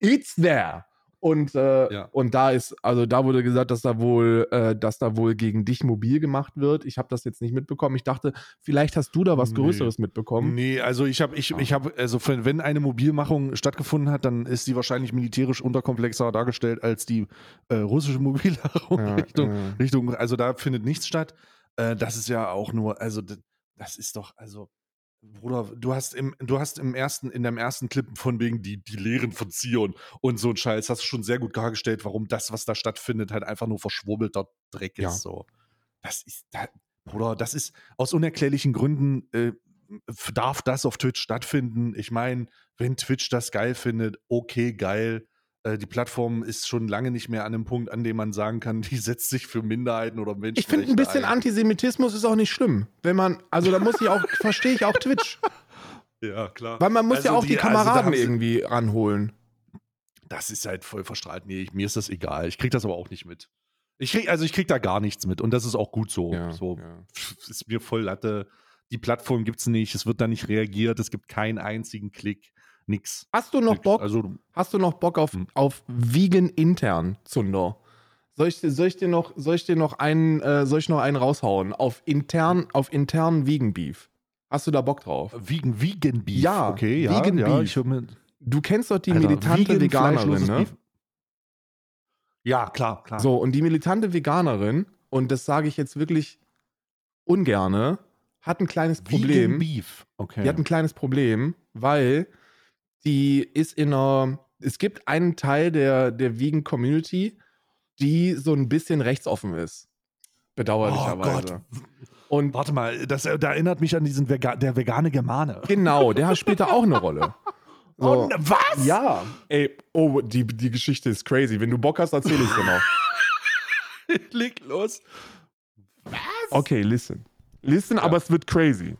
it's there. Und, äh, Ja. und da ist, also da wurde gesagt, dass da wohl, äh, dass da wohl gegen dich mobil gemacht wird. Ich habe das jetzt nicht mitbekommen. Ich dachte, vielleicht hast du da was Nee. Größeres mitbekommen. Nee, also ich habe, ich, ich habe, also wenn eine Mobilmachung stattgefunden hat, dann ist sie wahrscheinlich militärisch unterkomplexer dargestellt als die äh, russische Mobilmachung Ja, Richtung. Richtung, also da findet nichts statt. Äh, das ist ja auch nur, also das ist doch, also Bruder, du hast im, du hast im ersten, in deinem ersten Clip von wegen die, die Lehren von Zion und so ein Scheiß, hast du schon sehr gut dargestellt, warum das, was da stattfindet, halt einfach nur verschwurbelter Dreck Ja. ist. So. Das ist, da, Bruder, das ist aus unerklärlichen Gründen äh, darf das auf Twitch stattfinden. Ich meine, wenn Twitch das geil findet, okay, geil. Äh, die Plattform ist schon lange nicht mehr an einem Punkt, an dem man sagen kann, die setzt sich für Minderheiten oder Menschen. Ich finde, ein bisschen Antisemitismus ist auch nicht schlimm. Wenn man, also da muss ich auch, verstehe ich auch Twitch. Ja, klar. Weil man muss ja Also auch die, die- also Kameraden sie- irgendwie ranholen. Das ist halt voll verstrahlt. Nee, ich, mir ist das egal. Ich krieg das aber auch nicht mit. Ich krieg, also ich krieg da gar nichts mit und das ist auch gut so. so ja. ist mir voll Latte. Die Plattform gibt's nicht, es wird da nicht reagiert, es gibt keinen einzigen Klick, nix. Hast du noch Nix. Bock, Also hast du noch Bock auf, Hm. auf Vegan intern, Zunder? Soll ich, soll ich dir noch, soll ich dir noch einen, äh, soll ich noch einen raushauen? Auf intern, auf internen Vegan Beef. Hast du da Bock drauf? Vegan, Vegan Beef. Ja, okay, ja, Vegan ja, Beef. Du kennst doch die Alter, militante vegan, Veganerin, ne? Beef. Ja, klar, klar. So, und die militante Veganerin, und das sage ich jetzt wirklich ungerne, hat ein kleines Problem. Vegan Beef. Okay. Die hat ein kleines Problem, weil die ist in einer. Es gibt einen Teil der, der Vegan Community, die so ein bisschen rechtsoffen ist. Bedauerlicherweise. Und Oh Warte mal, das, äh, da erinnert mich an diesen Vega der vegane Germane. genau, der hat später auch eine Rolle. So. Oh, was? Ja. Ey, oh, die, die Geschichte ist crazy. Wenn du Bock hast, erzähle ich dir noch. Leg los. Okay, listen. Listen, aber es wird crazy.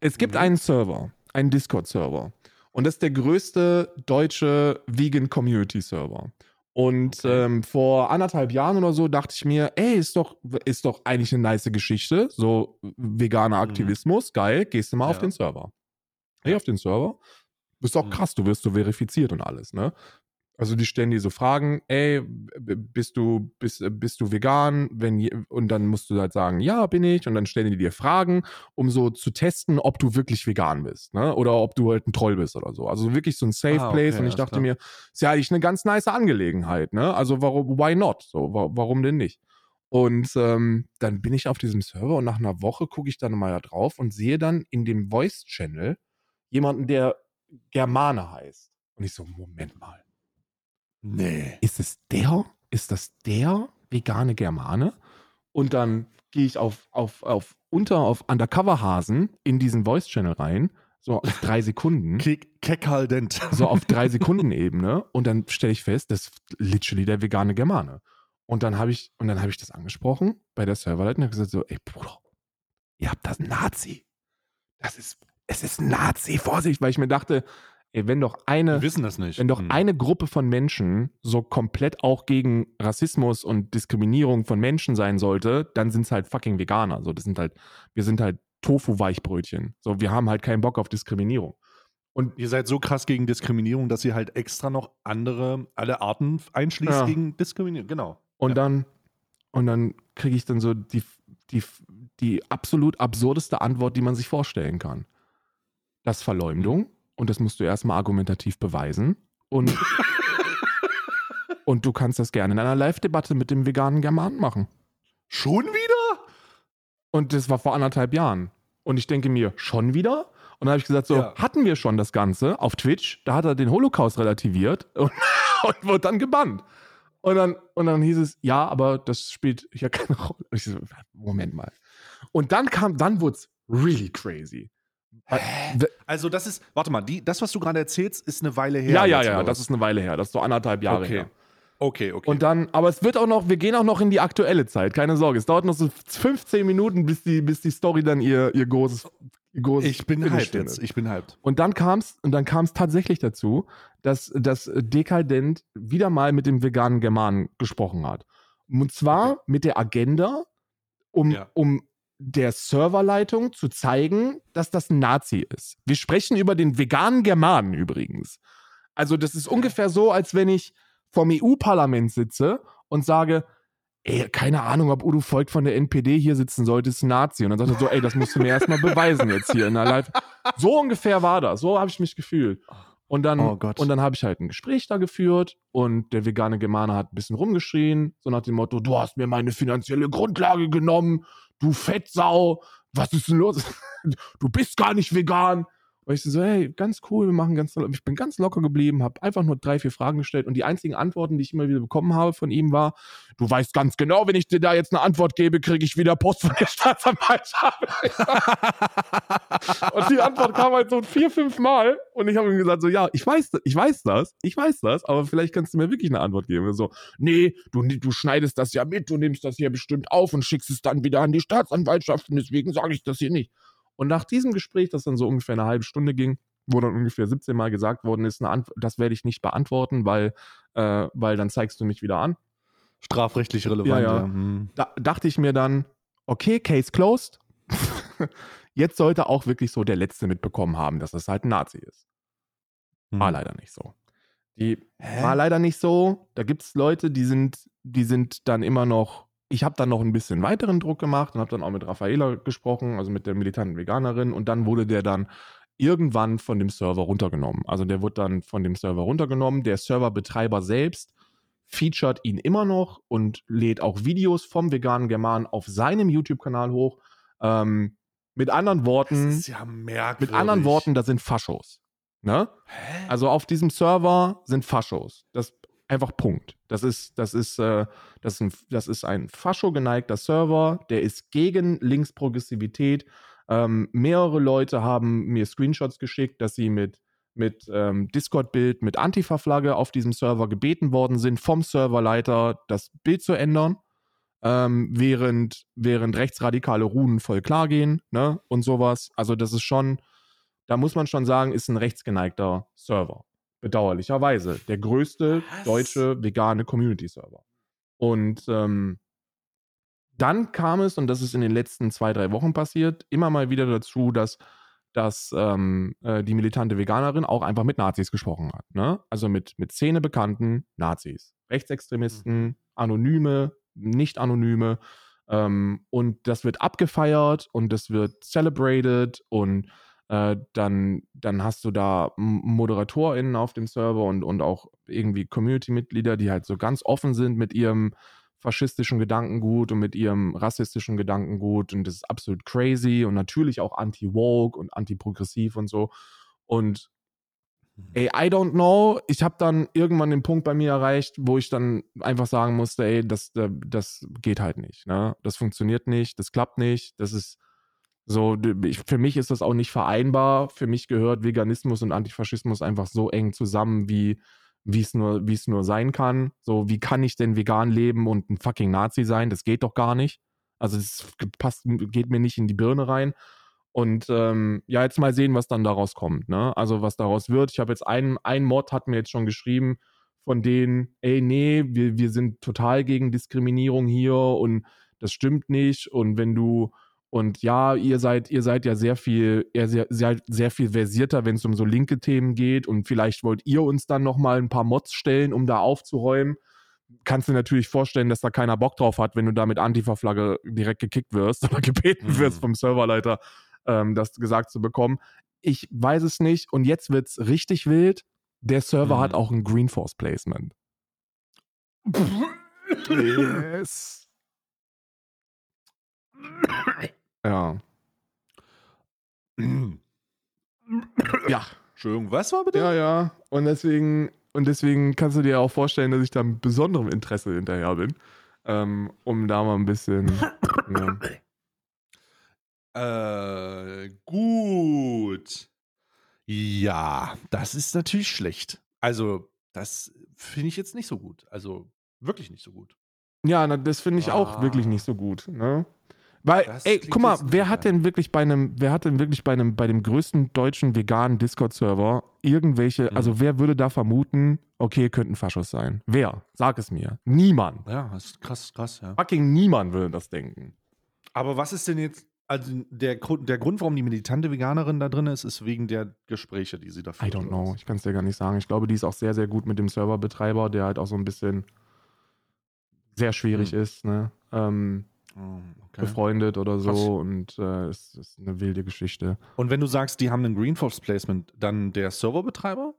Es gibt Mhm. einen Server, einen Discord-Server. Und das ist der größte deutsche Vegan Community Server. Und Okay. ähm, vor anderthalb Jahren oder so dachte ich mir, ey, ist doch, ist doch eigentlich eine nice Geschichte. So veganer Aktivismus, geil, gehst du mal auf Mhm. Ja. den Server. Geh auf den Server. Bist auch Mhm. krass, du wirst so verifiziert und alles, ne? Also die stellen dir so Fragen, ey, bist du, bist, bist du vegan? Wenn, und dann musst du halt sagen, ja, bin ich. Und dann stellen die dir Fragen, um so zu testen, ob du wirklich vegan bist, ne? Oder ob du halt ein Troll bist oder so. Also wirklich so ein Safe Ah, Place. okay, und ich dachte klar. mir, ist ja eigentlich eine ganz nice Angelegenheit, ne? Also warum, why not? So, wa warum denn nicht? Und ähm, dann bin ich auf diesem Server und nach einer Woche gucke ich dann mal da drauf und sehe dann in dem Voice-Channel jemanden, der Germane heißt. Und ich so, Moment mal Nee. ist es der? Ist das der vegane Germane? Und dann gehe ich auf, auf, auf unter auf Undercover-Hasen in diesen Voice-Channel rein, so auf drei Sekunden, Kick, Keckhaldent. so auf drei Sekunden Ebene und dann stelle ich fest, das ist literally der vegane Germane. Und dann habe ich, und dann habe ich das angesprochen bei der Serverleitung und habe gesagt so, ey Bruder, ihr habt das Nazi. Das ist, es ist ein Nazi, Vorsicht, weil ich mir dachte, wenn doch eine, Wir wissen das nicht. wenn doch Hm. eine Gruppe von Menschen so komplett auch gegen Rassismus und Diskriminierung von Menschen sein sollte, dann sind es halt fucking Veganer. So, das sind halt, wir sind halt Tofu-Weichbrötchen. So, wir haben halt keinen Bock auf Diskriminierung. Und Ihr seid so krass gegen Diskriminierung, dass ihr halt extra noch andere, alle Arten einschließt Ja. gegen Diskriminierung. Genau. Und Ja. dann, und dann kriege ich dann so die, die, die absolut absurdeste Antwort, die man sich vorstellen kann. Das Verleumdung und das musst du erstmal argumentativ beweisen. Und, und du kannst das gerne in einer Live-Debatte mit dem veganen Germanen machen. Schon wieder? Und das war vor anderthalb Jahren. Und ich denke mir, schon wieder? Und dann habe ich gesagt, so, Ja. hatten wir schon das Ganze auf Twitch. Da hat er den Holocaust relativiert und, und wurde dann gebannt. Und dann, und dann hieß es, ja, aber das spielt ja keine Rolle. Und ich so, Moment mal. Und dann kam, dann wurde es really crazy. Also das ist, warte mal, die, das, was du gerade erzählst, ist eine Weile her. Ja, ja, ja, das ist eine Weile her. Das ist so anderthalb Jahre okay. her. Okay, okay. Und dann, aber es wird auch noch, wir gehen auch noch in die aktuelle Zeit, keine Sorge. Es dauert noch so 15 Minuten, bis die, bis die Story dann ihr, ihr großes, ihr großes ich bin hyped jetzt. Ich bin hyped. Und dann kam es und dann kam es tatsächlich dazu, dass das Dekadent wieder mal mit dem veganen Germanen gesprochen hat. Und zwar Okay. mit der Agenda, um, Ja. um der Serverleitung zu zeigen, dass das ein Nazi ist. Wir sprechen über den veganen Germanen übrigens. Also das ist ungefähr so, als wenn ich vom EU-Parlament sitze und sage, ey, keine Ahnung, ob Udo Volk von der NPD hier sitzen sollte, ist ein Nazi. Und dann sagt er so, ey, das musst du mir erstmal beweisen jetzt hier in der Live. So ungefähr war das. So habe ich mich gefühlt. Und dann, Oh und dann habe ich halt ein Gespräch da geführt und der vegane Germane hat ein bisschen rumgeschrien, so nach dem Motto, du hast mir meine finanzielle Grundlage genommen, du Fettsau, was ist denn los? Du bist gar nicht vegan. Und ich so, hey, ganz cool, wir machen ganz, ich bin ganz locker geblieben, habe einfach nur drei, vier Fragen gestellt und die einzigen Antworten, die ich immer wieder bekommen habe von ihm war, du weißt ganz genau, wenn ich dir da jetzt eine Antwort gebe, kriege ich wieder Post von der Staatsanwaltschaft. und die Antwort kam halt so vier, fünf Mal und ich habe ihm gesagt so, ja, ich weiß, ich weiß das, ich weiß das, aber vielleicht kannst du mir wirklich eine Antwort geben. Und so, nee, du, du schneidest das ja mit, du nimmst das hier bestimmt auf und schickst es dann wieder an die Staatsanwaltschaft und deswegen sage ich das hier nicht. Und nach diesem Gespräch, das dann so ungefähr eine halbe Stunde ging, wo dann ungefähr 17 Mal gesagt worden ist, das werde ich nicht beantworten, weil, äh, weil dann zeigst du mich wieder an. Strafrechtlich relevant. Ja, ja. Hm. Da dachte ich mir dann, okay, Case closed. Jetzt sollte auch wirklich so der Letzte mitbekommen haben, dass das halt ein Nazi ist. War Hm. leider nicht so. Die Hä? war leider nicht so. Da gibt es Leute, die sind, die sind dann immer noch. Ich habe dann noch ein bisschen weiteren Druck gemacht und habe dann auch mit Raffaela gesprochen, also mit der militanten Veganerin. Und dann wurde der dann irgendwann von dem Server runtergenommen. Also der wurde dann von dem Server runtergenommen. Der Serverbetreiber selbst featured ihn immer noch und lädt auch Videos vom veganen German auf seinem YouTube-Kanal hoch. Ähm, mit anderen Das Worten, ist ja merkwürdig. mit anderen Worten, das sind Faschos. Ne? Also auf diesem Server sind Faschos. Das einfach Punkt. Das ist, das ist, äh, das ist ein, das ist ein Fascho-geneigter Server, der ist gegen Linksprogressivität. Ähm, mehrere Leute haben mir Screenshots geschickt, dass sie mit, mit ähm, Discord-Bild, mit Antifa-Flagge auf diesem Server gebeten worden sind, vom Serverleiter das Bild zu ändern. Ähm, während, während rechtsradikale Runen voll klar gehen, ne, und sowas. Also, das ist schon, da muss man schon sagen, ist ein rechtsgeneigter Server. Bedauerlicherweise. Der größte Was? deutsche vegane Community-Server. Und ähm, dann kam es, und das ist in den letzten zwei, drei Wochen passiert, immer mal wieder dazu, dass, dass ähm, äh, die militante Veganerin auch einfach mit Nazis gesprochen hat. Ne? Also mit, mit szenebekannten Nazis. Rechtsextremisten, Anonyme, Nicht-Anonyme. Ähm, und das wird abgefeiert und das wird celebrated und äh, dann, dann hast du da ModeratorInnen auf dem Server und, und auch irgendwie Community-Mitglieder, die halt so ganz offen sind mit ihrem faschistischen Gedankengut und mit ihrem rassistischen Gedankengut und das ist absolut crazy und natürlich auch anti-woke und anti-progressiv und so. Und ey, I don't know. Ich habe dann irgendwann den Punkt bei mir erreicht, wo ich dann einfach sagen musste, ey, das, das geht halt nicht. Ne? Das funktioniert nicht, das klappt nicht. Das ist so, ich, für mich ist das auch nicht vereinbar. Für mich gehört Veganismus und Antifaschismus einfach so eng zusammen, wie es nur, es nur sein kann. So, wie kann ich denn vegan leben und ein fucking Nazi sein? Das geht doch gar nicht. Also das passt, geht mir nicht in die Birne rein. Und ähm, ja, jetzt mal sehen, was dann daraus kommt. Ne? Also was daraus wird. Ich habe jetzt einen, ein Mod hat mir jetzt schon geschrieben, von denen, ey, nee, wir, wir sind total gegen Diskriminierung hier und das stimmt nicht. Und wenn du, und ja, ihr seid, ihr seid ja sehr viel, ihr seid sehr, sehr viel versierter, wenn es um so linke Themen geht. Und vielleicht wollt ihr uns dann nochmal ein paar Mods stellen, um da aufzuräumen. Kannst du dir natürlich vorstellen, dass da keiner Bock drauf hat, wenn du da mit Antifa-Flagge direkt gekickt wirst oder gebeten Mhm. wirst vom Serverleiter, ähm, das gesagt zu bekommen. Ich weiß es nicht. Und jetzt wird's richtig wild. Der Server Mhm. hat auch ein Green Force Placement. Yes. Ja. Ja. Entschuldigung, was war bitte? Ja, ja. Und deswegen, und deswegen kannst du dir auch vorstellen, dass ich da mit besonderem Interesse hinterher bin. Ähm, um da mal ein bisschen. ja. Äh, gut. Ja, das ist natürlich schlecht. Also, das finde ich jetzt nicht so gut. Also, wirklich nicht so gut. Ja, na, das finde ich auch wirklich Ah. nicht so gut, ne? Weil, Das ey, guck mal, wer hat denn wirklich bei einem, wer hat denn wirklich bei einem, bei dem größten deutschen veganen Discord-Server irgendwelche, Mhm. also wer würde da vermuten, okay, könnten Faschos sein? Wer? Sag es mir. Niemand. Ja, das ist krass, krass, ja. Fucking niemand würde das denken. Aber was ist denn jetzt, also der Grund, der Grund, warum die militante Veganerin da drin ist, ist wegen der Gespräche, die sie da I führt. don't oder know. Ich kann es dir gar nicht sagen. Ich glaube, die ist auch sehr, sehr gut mit dem Serverbetreiber, der halt auch so ein bisschen sehr schwierig Hm. ist, ne? Ähm, okay. befreundet oder so Krass. und äh, es ist eine wilde Geschichte. Und wenn du sagst, die haben einen Greenforce Placement, dann der Serverbetreiber?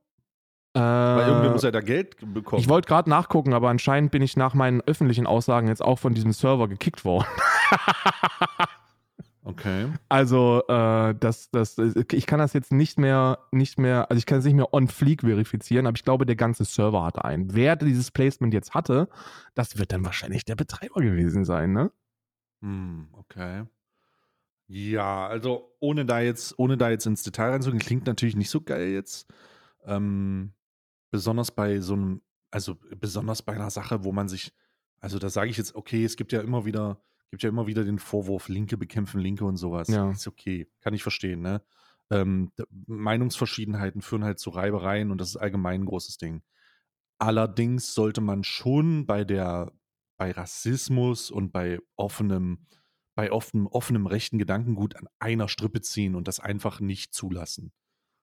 Weil irgendwer Äh, muss ja da Geld bekommen. ich wollte gerade nachgucken, aber anscheinend bin ich nach meinen öffentlichen Aussagen jetzt auch von diesem Server gekickt worden. okay. Also, äh, das, das, ich kann das jetzt nicht mehr, nicht mehr, also ich kann es nicht mehr on fleek verifizieren, aber ich glaube, der ganze Server hatte einen. Wer dieses Placement jetzt hatte, das wird dann wahrscheinlich der Betreiber gewesen sein, ne? Hm, okay. Ja, also ohne da jetzt, ohne da jetzt ins Detail reinzugehen, klingt natürlich nicht so geil jetzt. Ähm, besonders bei so einem, also besonders bei einer Sache, wo man sich, also da sage ich jetzt, okay, es gibt ja immer wieder, gibt ja immer wieder den Vorwurf, Linke bekämpfen Linke und sowas. Ja. Ist okay, kann ich verstehen, ne? Ähm, Meinungsverschiedenheiten führen halt zu Reibereien und das ist allgemein ein großes Ding. Allerdings sollte man schon bei der, bei Rassismus und bei offenem, bei offenem, offenem rechten Gedankengut an einer Strippe ziehen und das einfach nicht zulassen.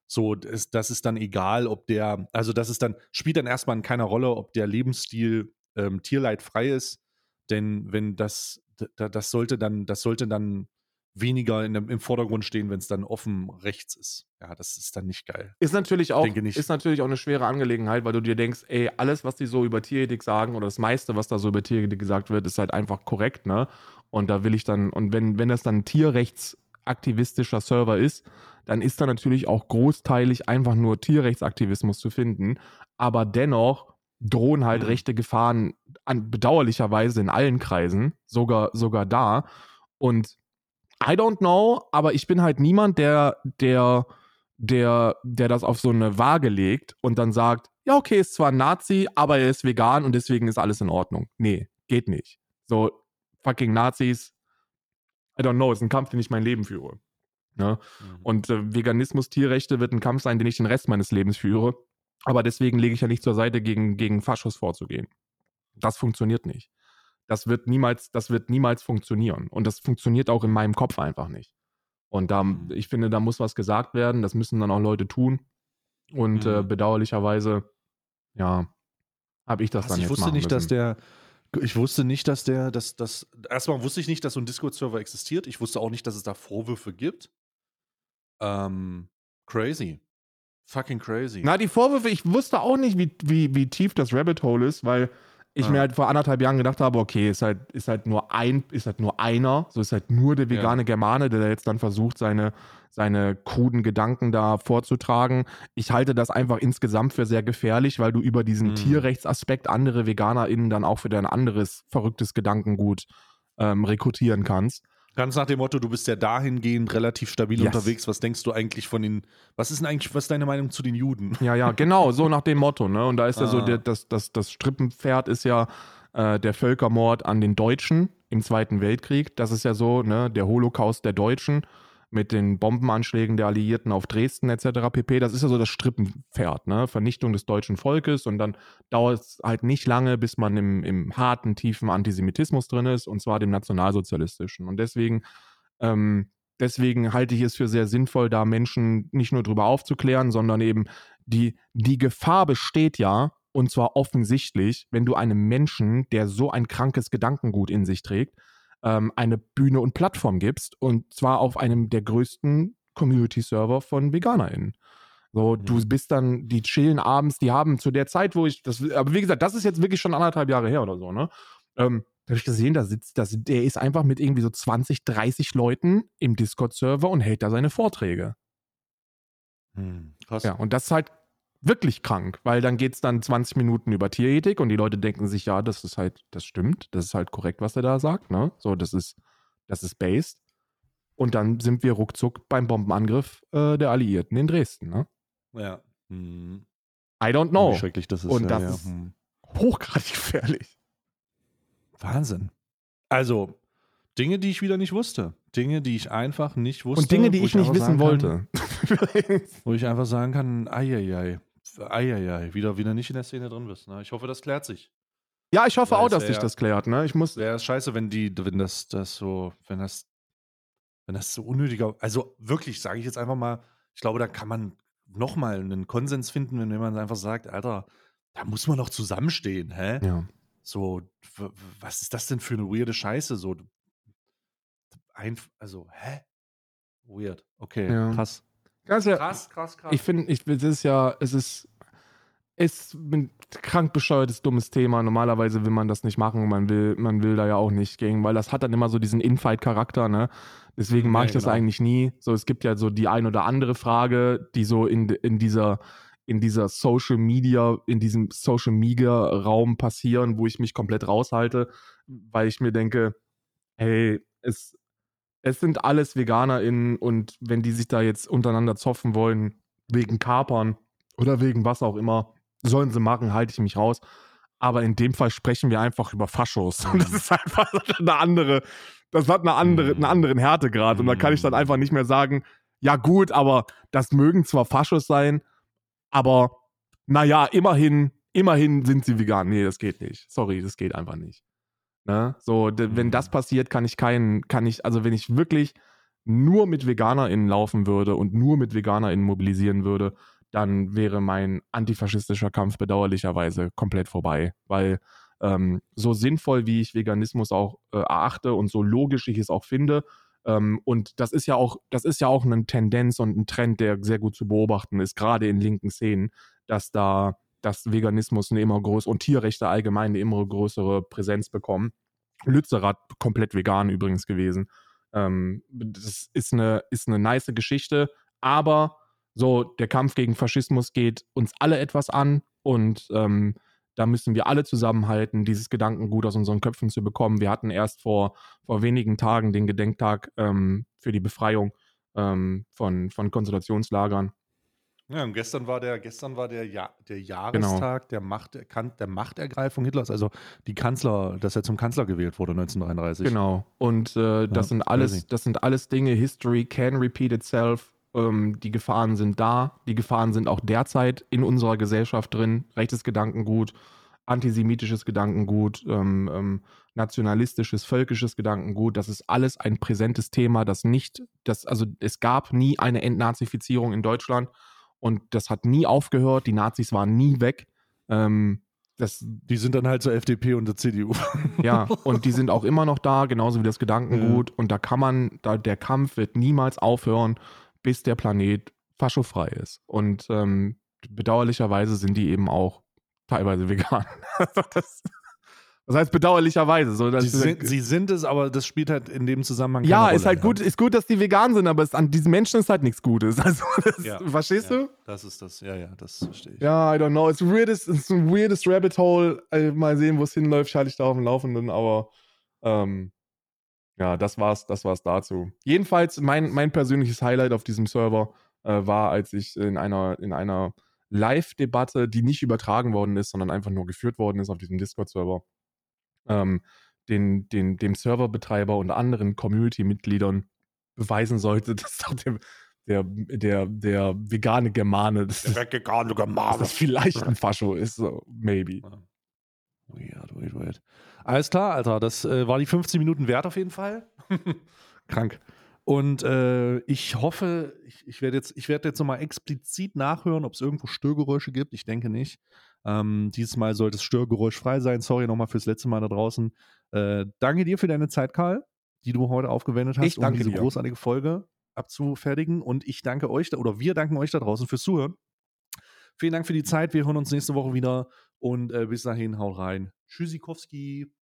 So, das, das ist dann egal, ob der, also das ist dann, spielt dann erstmal in keiner Rolle, ob der Lebensstil ähm, tierleidfrei ist, denn wenn das, da- das sollte dann, das sollte dann weniger in, dem- im Vordergrund stehen, wenn es dann offen rechts ist. Ja, das ist dann nicht geil. Ist natürlich auch, ist natürlich auch eine schwere Angelegenheit, weil du dir denkst, ey, alles, was die so über Tierethik sagen, oder das meiste, was da so über Tierethik gesagt wird, ist halt einfach korrekt, ne? Und da will ich dann, und wenn, wenn das dann ein tierrechtsaktivistischer Server ist, dann ist da natürlich auch großteilig einfach nur Tierrechtsaktivismus zu finden. Aber dennoch drohen halt Mhm. rechte Gefahren an, bedauerlicherweise in allen Kreisen, sogar, sogar da. Und I don't know, aber ich bin halt niemand, der, der, der, der das auf so eine Waage legt und dann sagt, ja, okay, ist zwar ein Nazi, aber er ist vegan und deswegen ist alles in Ordnung. Nee, geht nicht. So, fucking Nazis, I don't know, ist ein Kampf, den ich mein Leben führe. Ne? Mhm. Und äh, Veganismus, Tierrechte wird ein Kampf sein, den ich den Rest meines Lebens führe. Aber deswegen lege ich ja nicht zur Seite, gegen, gegen Faschos vorzugehen. Das funktioniert nicht. Das wird niemals, das wird niemals funktionieren. Und das funktioniert auch in meinem Kopf einfach nicht. Und da, Mhm. ich finde, da muss was gesagt werden. Das müssen dann auch Leute tun. Und Mhm. äh, bedauerlicherweise, ja, habe ich das Was, dann ich jetzt wusste nicht, dass der. Ich wusste nicht, dass der, dass das. Erstmal wusste ich nicht, dass so ein Discord-Server existiert. Ich wusste auch nicht, dass es da Vorwürfe gibt. Ähm, crazy. Fucking crazy. Na, die Vorwürfe, ich wusste auch nicht, wie, wie, wie tief das Rabbit Hole ist, weil ich Ah. mir halt vor anderthalb Jahren gedacht habe, okay, ist halt, ist halt nur ein, ist halt nur einer, so ist halt nur der vegane Germane, der jetzt dann versucht, seine, seine kruden Gedanken da vorzutragen. Ich halte das einfach insgesamt für sehr gefährlich, weil du über diesen Mhm. Tierrechtsaspekt andere VeganerInnen dann auch für dein anderes verrücktes Gedankengut ähm, rekrutieren kannst. Ganz nach dem Motto, du bist ja dahingehend relativ stabil Yes. unterwegs. Was denkst du eigentlich von den. Was ist denn eigentlich, was ist deine Meinung zu den Juden? Ja, ja, genau, so nach dem Motto, ne? Und da ist ja so, Ah. der, das, das, das Strippenpferd ist ja äh, der Völkermord an den Deutschen im Zweiten Weltkrieg. Das ist ja so, ne, der Holocaust der Deutschen mit den Bombenanschlägen der Alliierten auf Dresden etc. pp. Das ist ja so das Strippenpferd, ne? Vernichtung des deutschen Volkes und dann dauert es halt nicht lange, bis man im, im harten, tiefen Antisemitismus drin ist, und zwar dem nationalsozialistischen. Und deswegen ähm, deswegen halte ich es für sehr sinnvoll, da Menschen nicht nur drüber aufzuklären, sondern eben die, die Gefahr besteht ja, und zwar offensichtlich, wenn du einem Menschen, der so ein krankes Gedankengut in sich trägt, ähm, eine Bühne und Plattform gibst, und zwar auf einem der größten Community-Server von VeganerInnen. So, du Mhm. bist dann, die chillen abends, die haben zu der Zeit, wo ich, das, aber wie gesagt, das ist jetzt wirklich schon anderthalb Jahre her oder so, ne? Ähm, da habe ich gesehen, da sitzt, das, der ist einfach mit irgendwie so 20, 30 Leuten im Discord-Server und hält da seine Vorträge. Hm, krass. Ja, und das ist halt wirklich krank, weil dann geht es dann 20 Minuten über Tierethik und die Leute denken sich, ja, das ist halt, das stimmt, das ist halt korrekt, was er da sagt, ne? So, das ist, das ist based. Und dann sind wir ruckzuck beim Bombenangriff äh, der Alliierten in Dresden. Ne? Ja. Hm. I don't know. Wie schrecklich das ist. Und ja, das ja. ist- Hm. Hochgradig gefährlich. Wahnsinn. Also, Dinge, die ich wieder nicht wusste. Dinge, die ich einfach nicht wusste. Und Dinge, die wo ich nicht wissen sagen kann- wollte. Wo ich einfach sagen kann, eieiei, eieiei, wieder, wieder nicht in der Szene drin bist. Ne? Ich hoffe, das klärt sich. ja, ich hoffe Weil auch, dass sich das klärt. Ne? Ich muss. Wäre scheiße, wenn die, wenn das, das so, wenn das, wenn das so unnötiger, also wirklich, sage ich jetzt einfach mal, ich glaube, da kann man nochmal einen Konsens finden, wenn jemand einfach sagt, Alter, da muss man doch zusammenstehen, hä? Ja. So, was ist das denn für eine weirde Scheiße? So, ein, also, hä? Weird. Okay, Ja. krass. Ja, Krass, krass, krass. ich finde, ich, es ist ja, es ist, ist ein krank bescheuertes, dummes Thema. Normalerweise will man das nicht machen. Man will, man will da ja auch nicht gegen, weil das hat dann immer so diesen Infight-Charakter, ne? Deswegen Ja, mache ich das genau. eigentlich nie. So, es gibt ja so die ein oder andere Frage, die so in, in dieser, in dieser Social Media, in diesem Social Media Raum passieren, wo ich mich komplett raushalte, weil ich mir denke, hey, es, es sind alles VeganerInnen und wenn die sich da jetzt untereinander zoffen wollen, wegen Kapern oder wegen was auch immer, sollen sie machen, halte ich mich raus. Aber in dem Fall sprechen wir einfach über Faschos. Und das ist einfach eine andere, das hat eine andere, einen anderen Härtegrad. Und da kann ich dann einfach nicht mehr sagen, ja gut, aber das mögen zwar Faschos sein, aber naja, immerhin, immerhin sind sie vegan. Nee, das geht nicht. Sorry, das geht einfach nicht. Ne? So, wenn das passiert, kann ich keinen, kann ich, also wenn ich wirklich nur mit VeganerInnen laufen würde und nur mit VeganerInnen mobilisieren würde, dann wäre mein antifaschistischer Kampf bedauerlicherweise komplett vorbei. Weil ähm, so sinnvoll, wie ich Veganismus auch äh, erachte und so logisch ich es auch finde, ähm, und das ist ja auch, das ist ja auch eine Tendenz und ein Trend, der sehr gut zu beobachten ist, gerade in linken Szenen, dass da dass Veganismus eine immer größere und Tierrechte allgemein eine immer größere Präsenz bekommen. Lützerath komplett vegan übrigens gewesen. Ähm, das ist eine, ist eine nice Geschichte, aber so, der Kampf gegen Faschismus geht uns alle etwas an und ähm, da müssen wir alle zusammenhalten, dieses Gedankengut aus unseren Köpfen zu bekommen. Wir hatten erst vor, vor wenigen Tagen den Gedenktag ähm, für die Befreiung ähm, von, von Konzentrationslagern. Ja, und gestern war der, gestern war der, ja, der Genau. Jahrestag der, Macht, der Machtergreifung Hitlers, also die Kanzler, dass er zum Kanzler gewählt wurde 1933. Genau. Und äh, das Ja, sind alles, crazy. das sind alles Dinge. History can repeat itself. Ähm, die Gefahren sind da. Die Gefahren sind auch derzeit in unserer Gesellschaft drin. Rechtes Gedankengut, antisemitisches Gedankengut, ähm, ähm, nationalistisches, völkisches Gedankengut. Das ist alles ein präsentes Thema, das nicht, das, also es gab nie eine Entnazifizierung in Deutschland und das hat nie aufgehört. Die Nazis waren nie weg. Ähm, das, Die sind dann halt zur FDP und der CDU. ja, und die sind auch immer noch da, genauso wie das Gedankengut. Und da kann man, da, der Kampf wird niemals aufhören, bis der Planet faschofrei ist. Und ähm, bedauerlicherweise sind die eben auch teilweise vegan. das, das heißt bedauerlicherweise. So, dass Sie sind, sie sind es, aber das spielt halt in dem Zusammenhang ja, ist halt gut, ist gut, dass die vegan sind, aber es, an diesen Menschen ist halt nichts Gutes. Also, das, Ja, verstehst ja, du? Das ist das, ja, ja, das verstehe ich. Ja, I don't know. It's, weirdest, it's ein weirdest Rabbit Hole. Äh, mal sehen, wo es hinläuft. Schalte ich da auf dem Laufenden. Aber ähm, ja, das war's, das war's dazu. Jedenfalls, mein, mein persönliches Highlight auf diesem Server äh, war, als ich in einer, in einer Live-Debatte, die nicht übertragen worden ist, sondern einfach nur geführt worden ist auf diesem Discord-Server, ähm, den, den, dem Serverbetreiber und anderen Community-Mitgliedern beweisen sollte, dass doch der, der, der, der vegane Germane, das, ist, weggegangen, sogar dass das vielleicht ein Fascho ist, so, maybe. Weird, weird, weird. Alles klar, Alter. Das äh, war die 15 Minuten wert auf jeden Fall. Krank. Und äh, ich hoffe, ich, ich werde jetzt, ich werd jetzt nochmal explizit nachhören, ob es irgendwo Störgeräusche gibt. Ich denke nicht. Ähm, dieses Mal sollte es störgeräuschfrei sein. Sorry nochmal fürs letzte Mal da draußen. Äh, danke dir für deine Zeit, Karl, die du heute aufgewendet hast, Ich danke um diese dir. großartige Folge abzufertigen. Und ich danke euch, da, oder wir danken euch da draußen fürs Zuhören. Vielen Dank für die Zeit. Wir hören uns nächste Woche wieder. Und äh, bis dahin, haut rein. Tschüssikowski.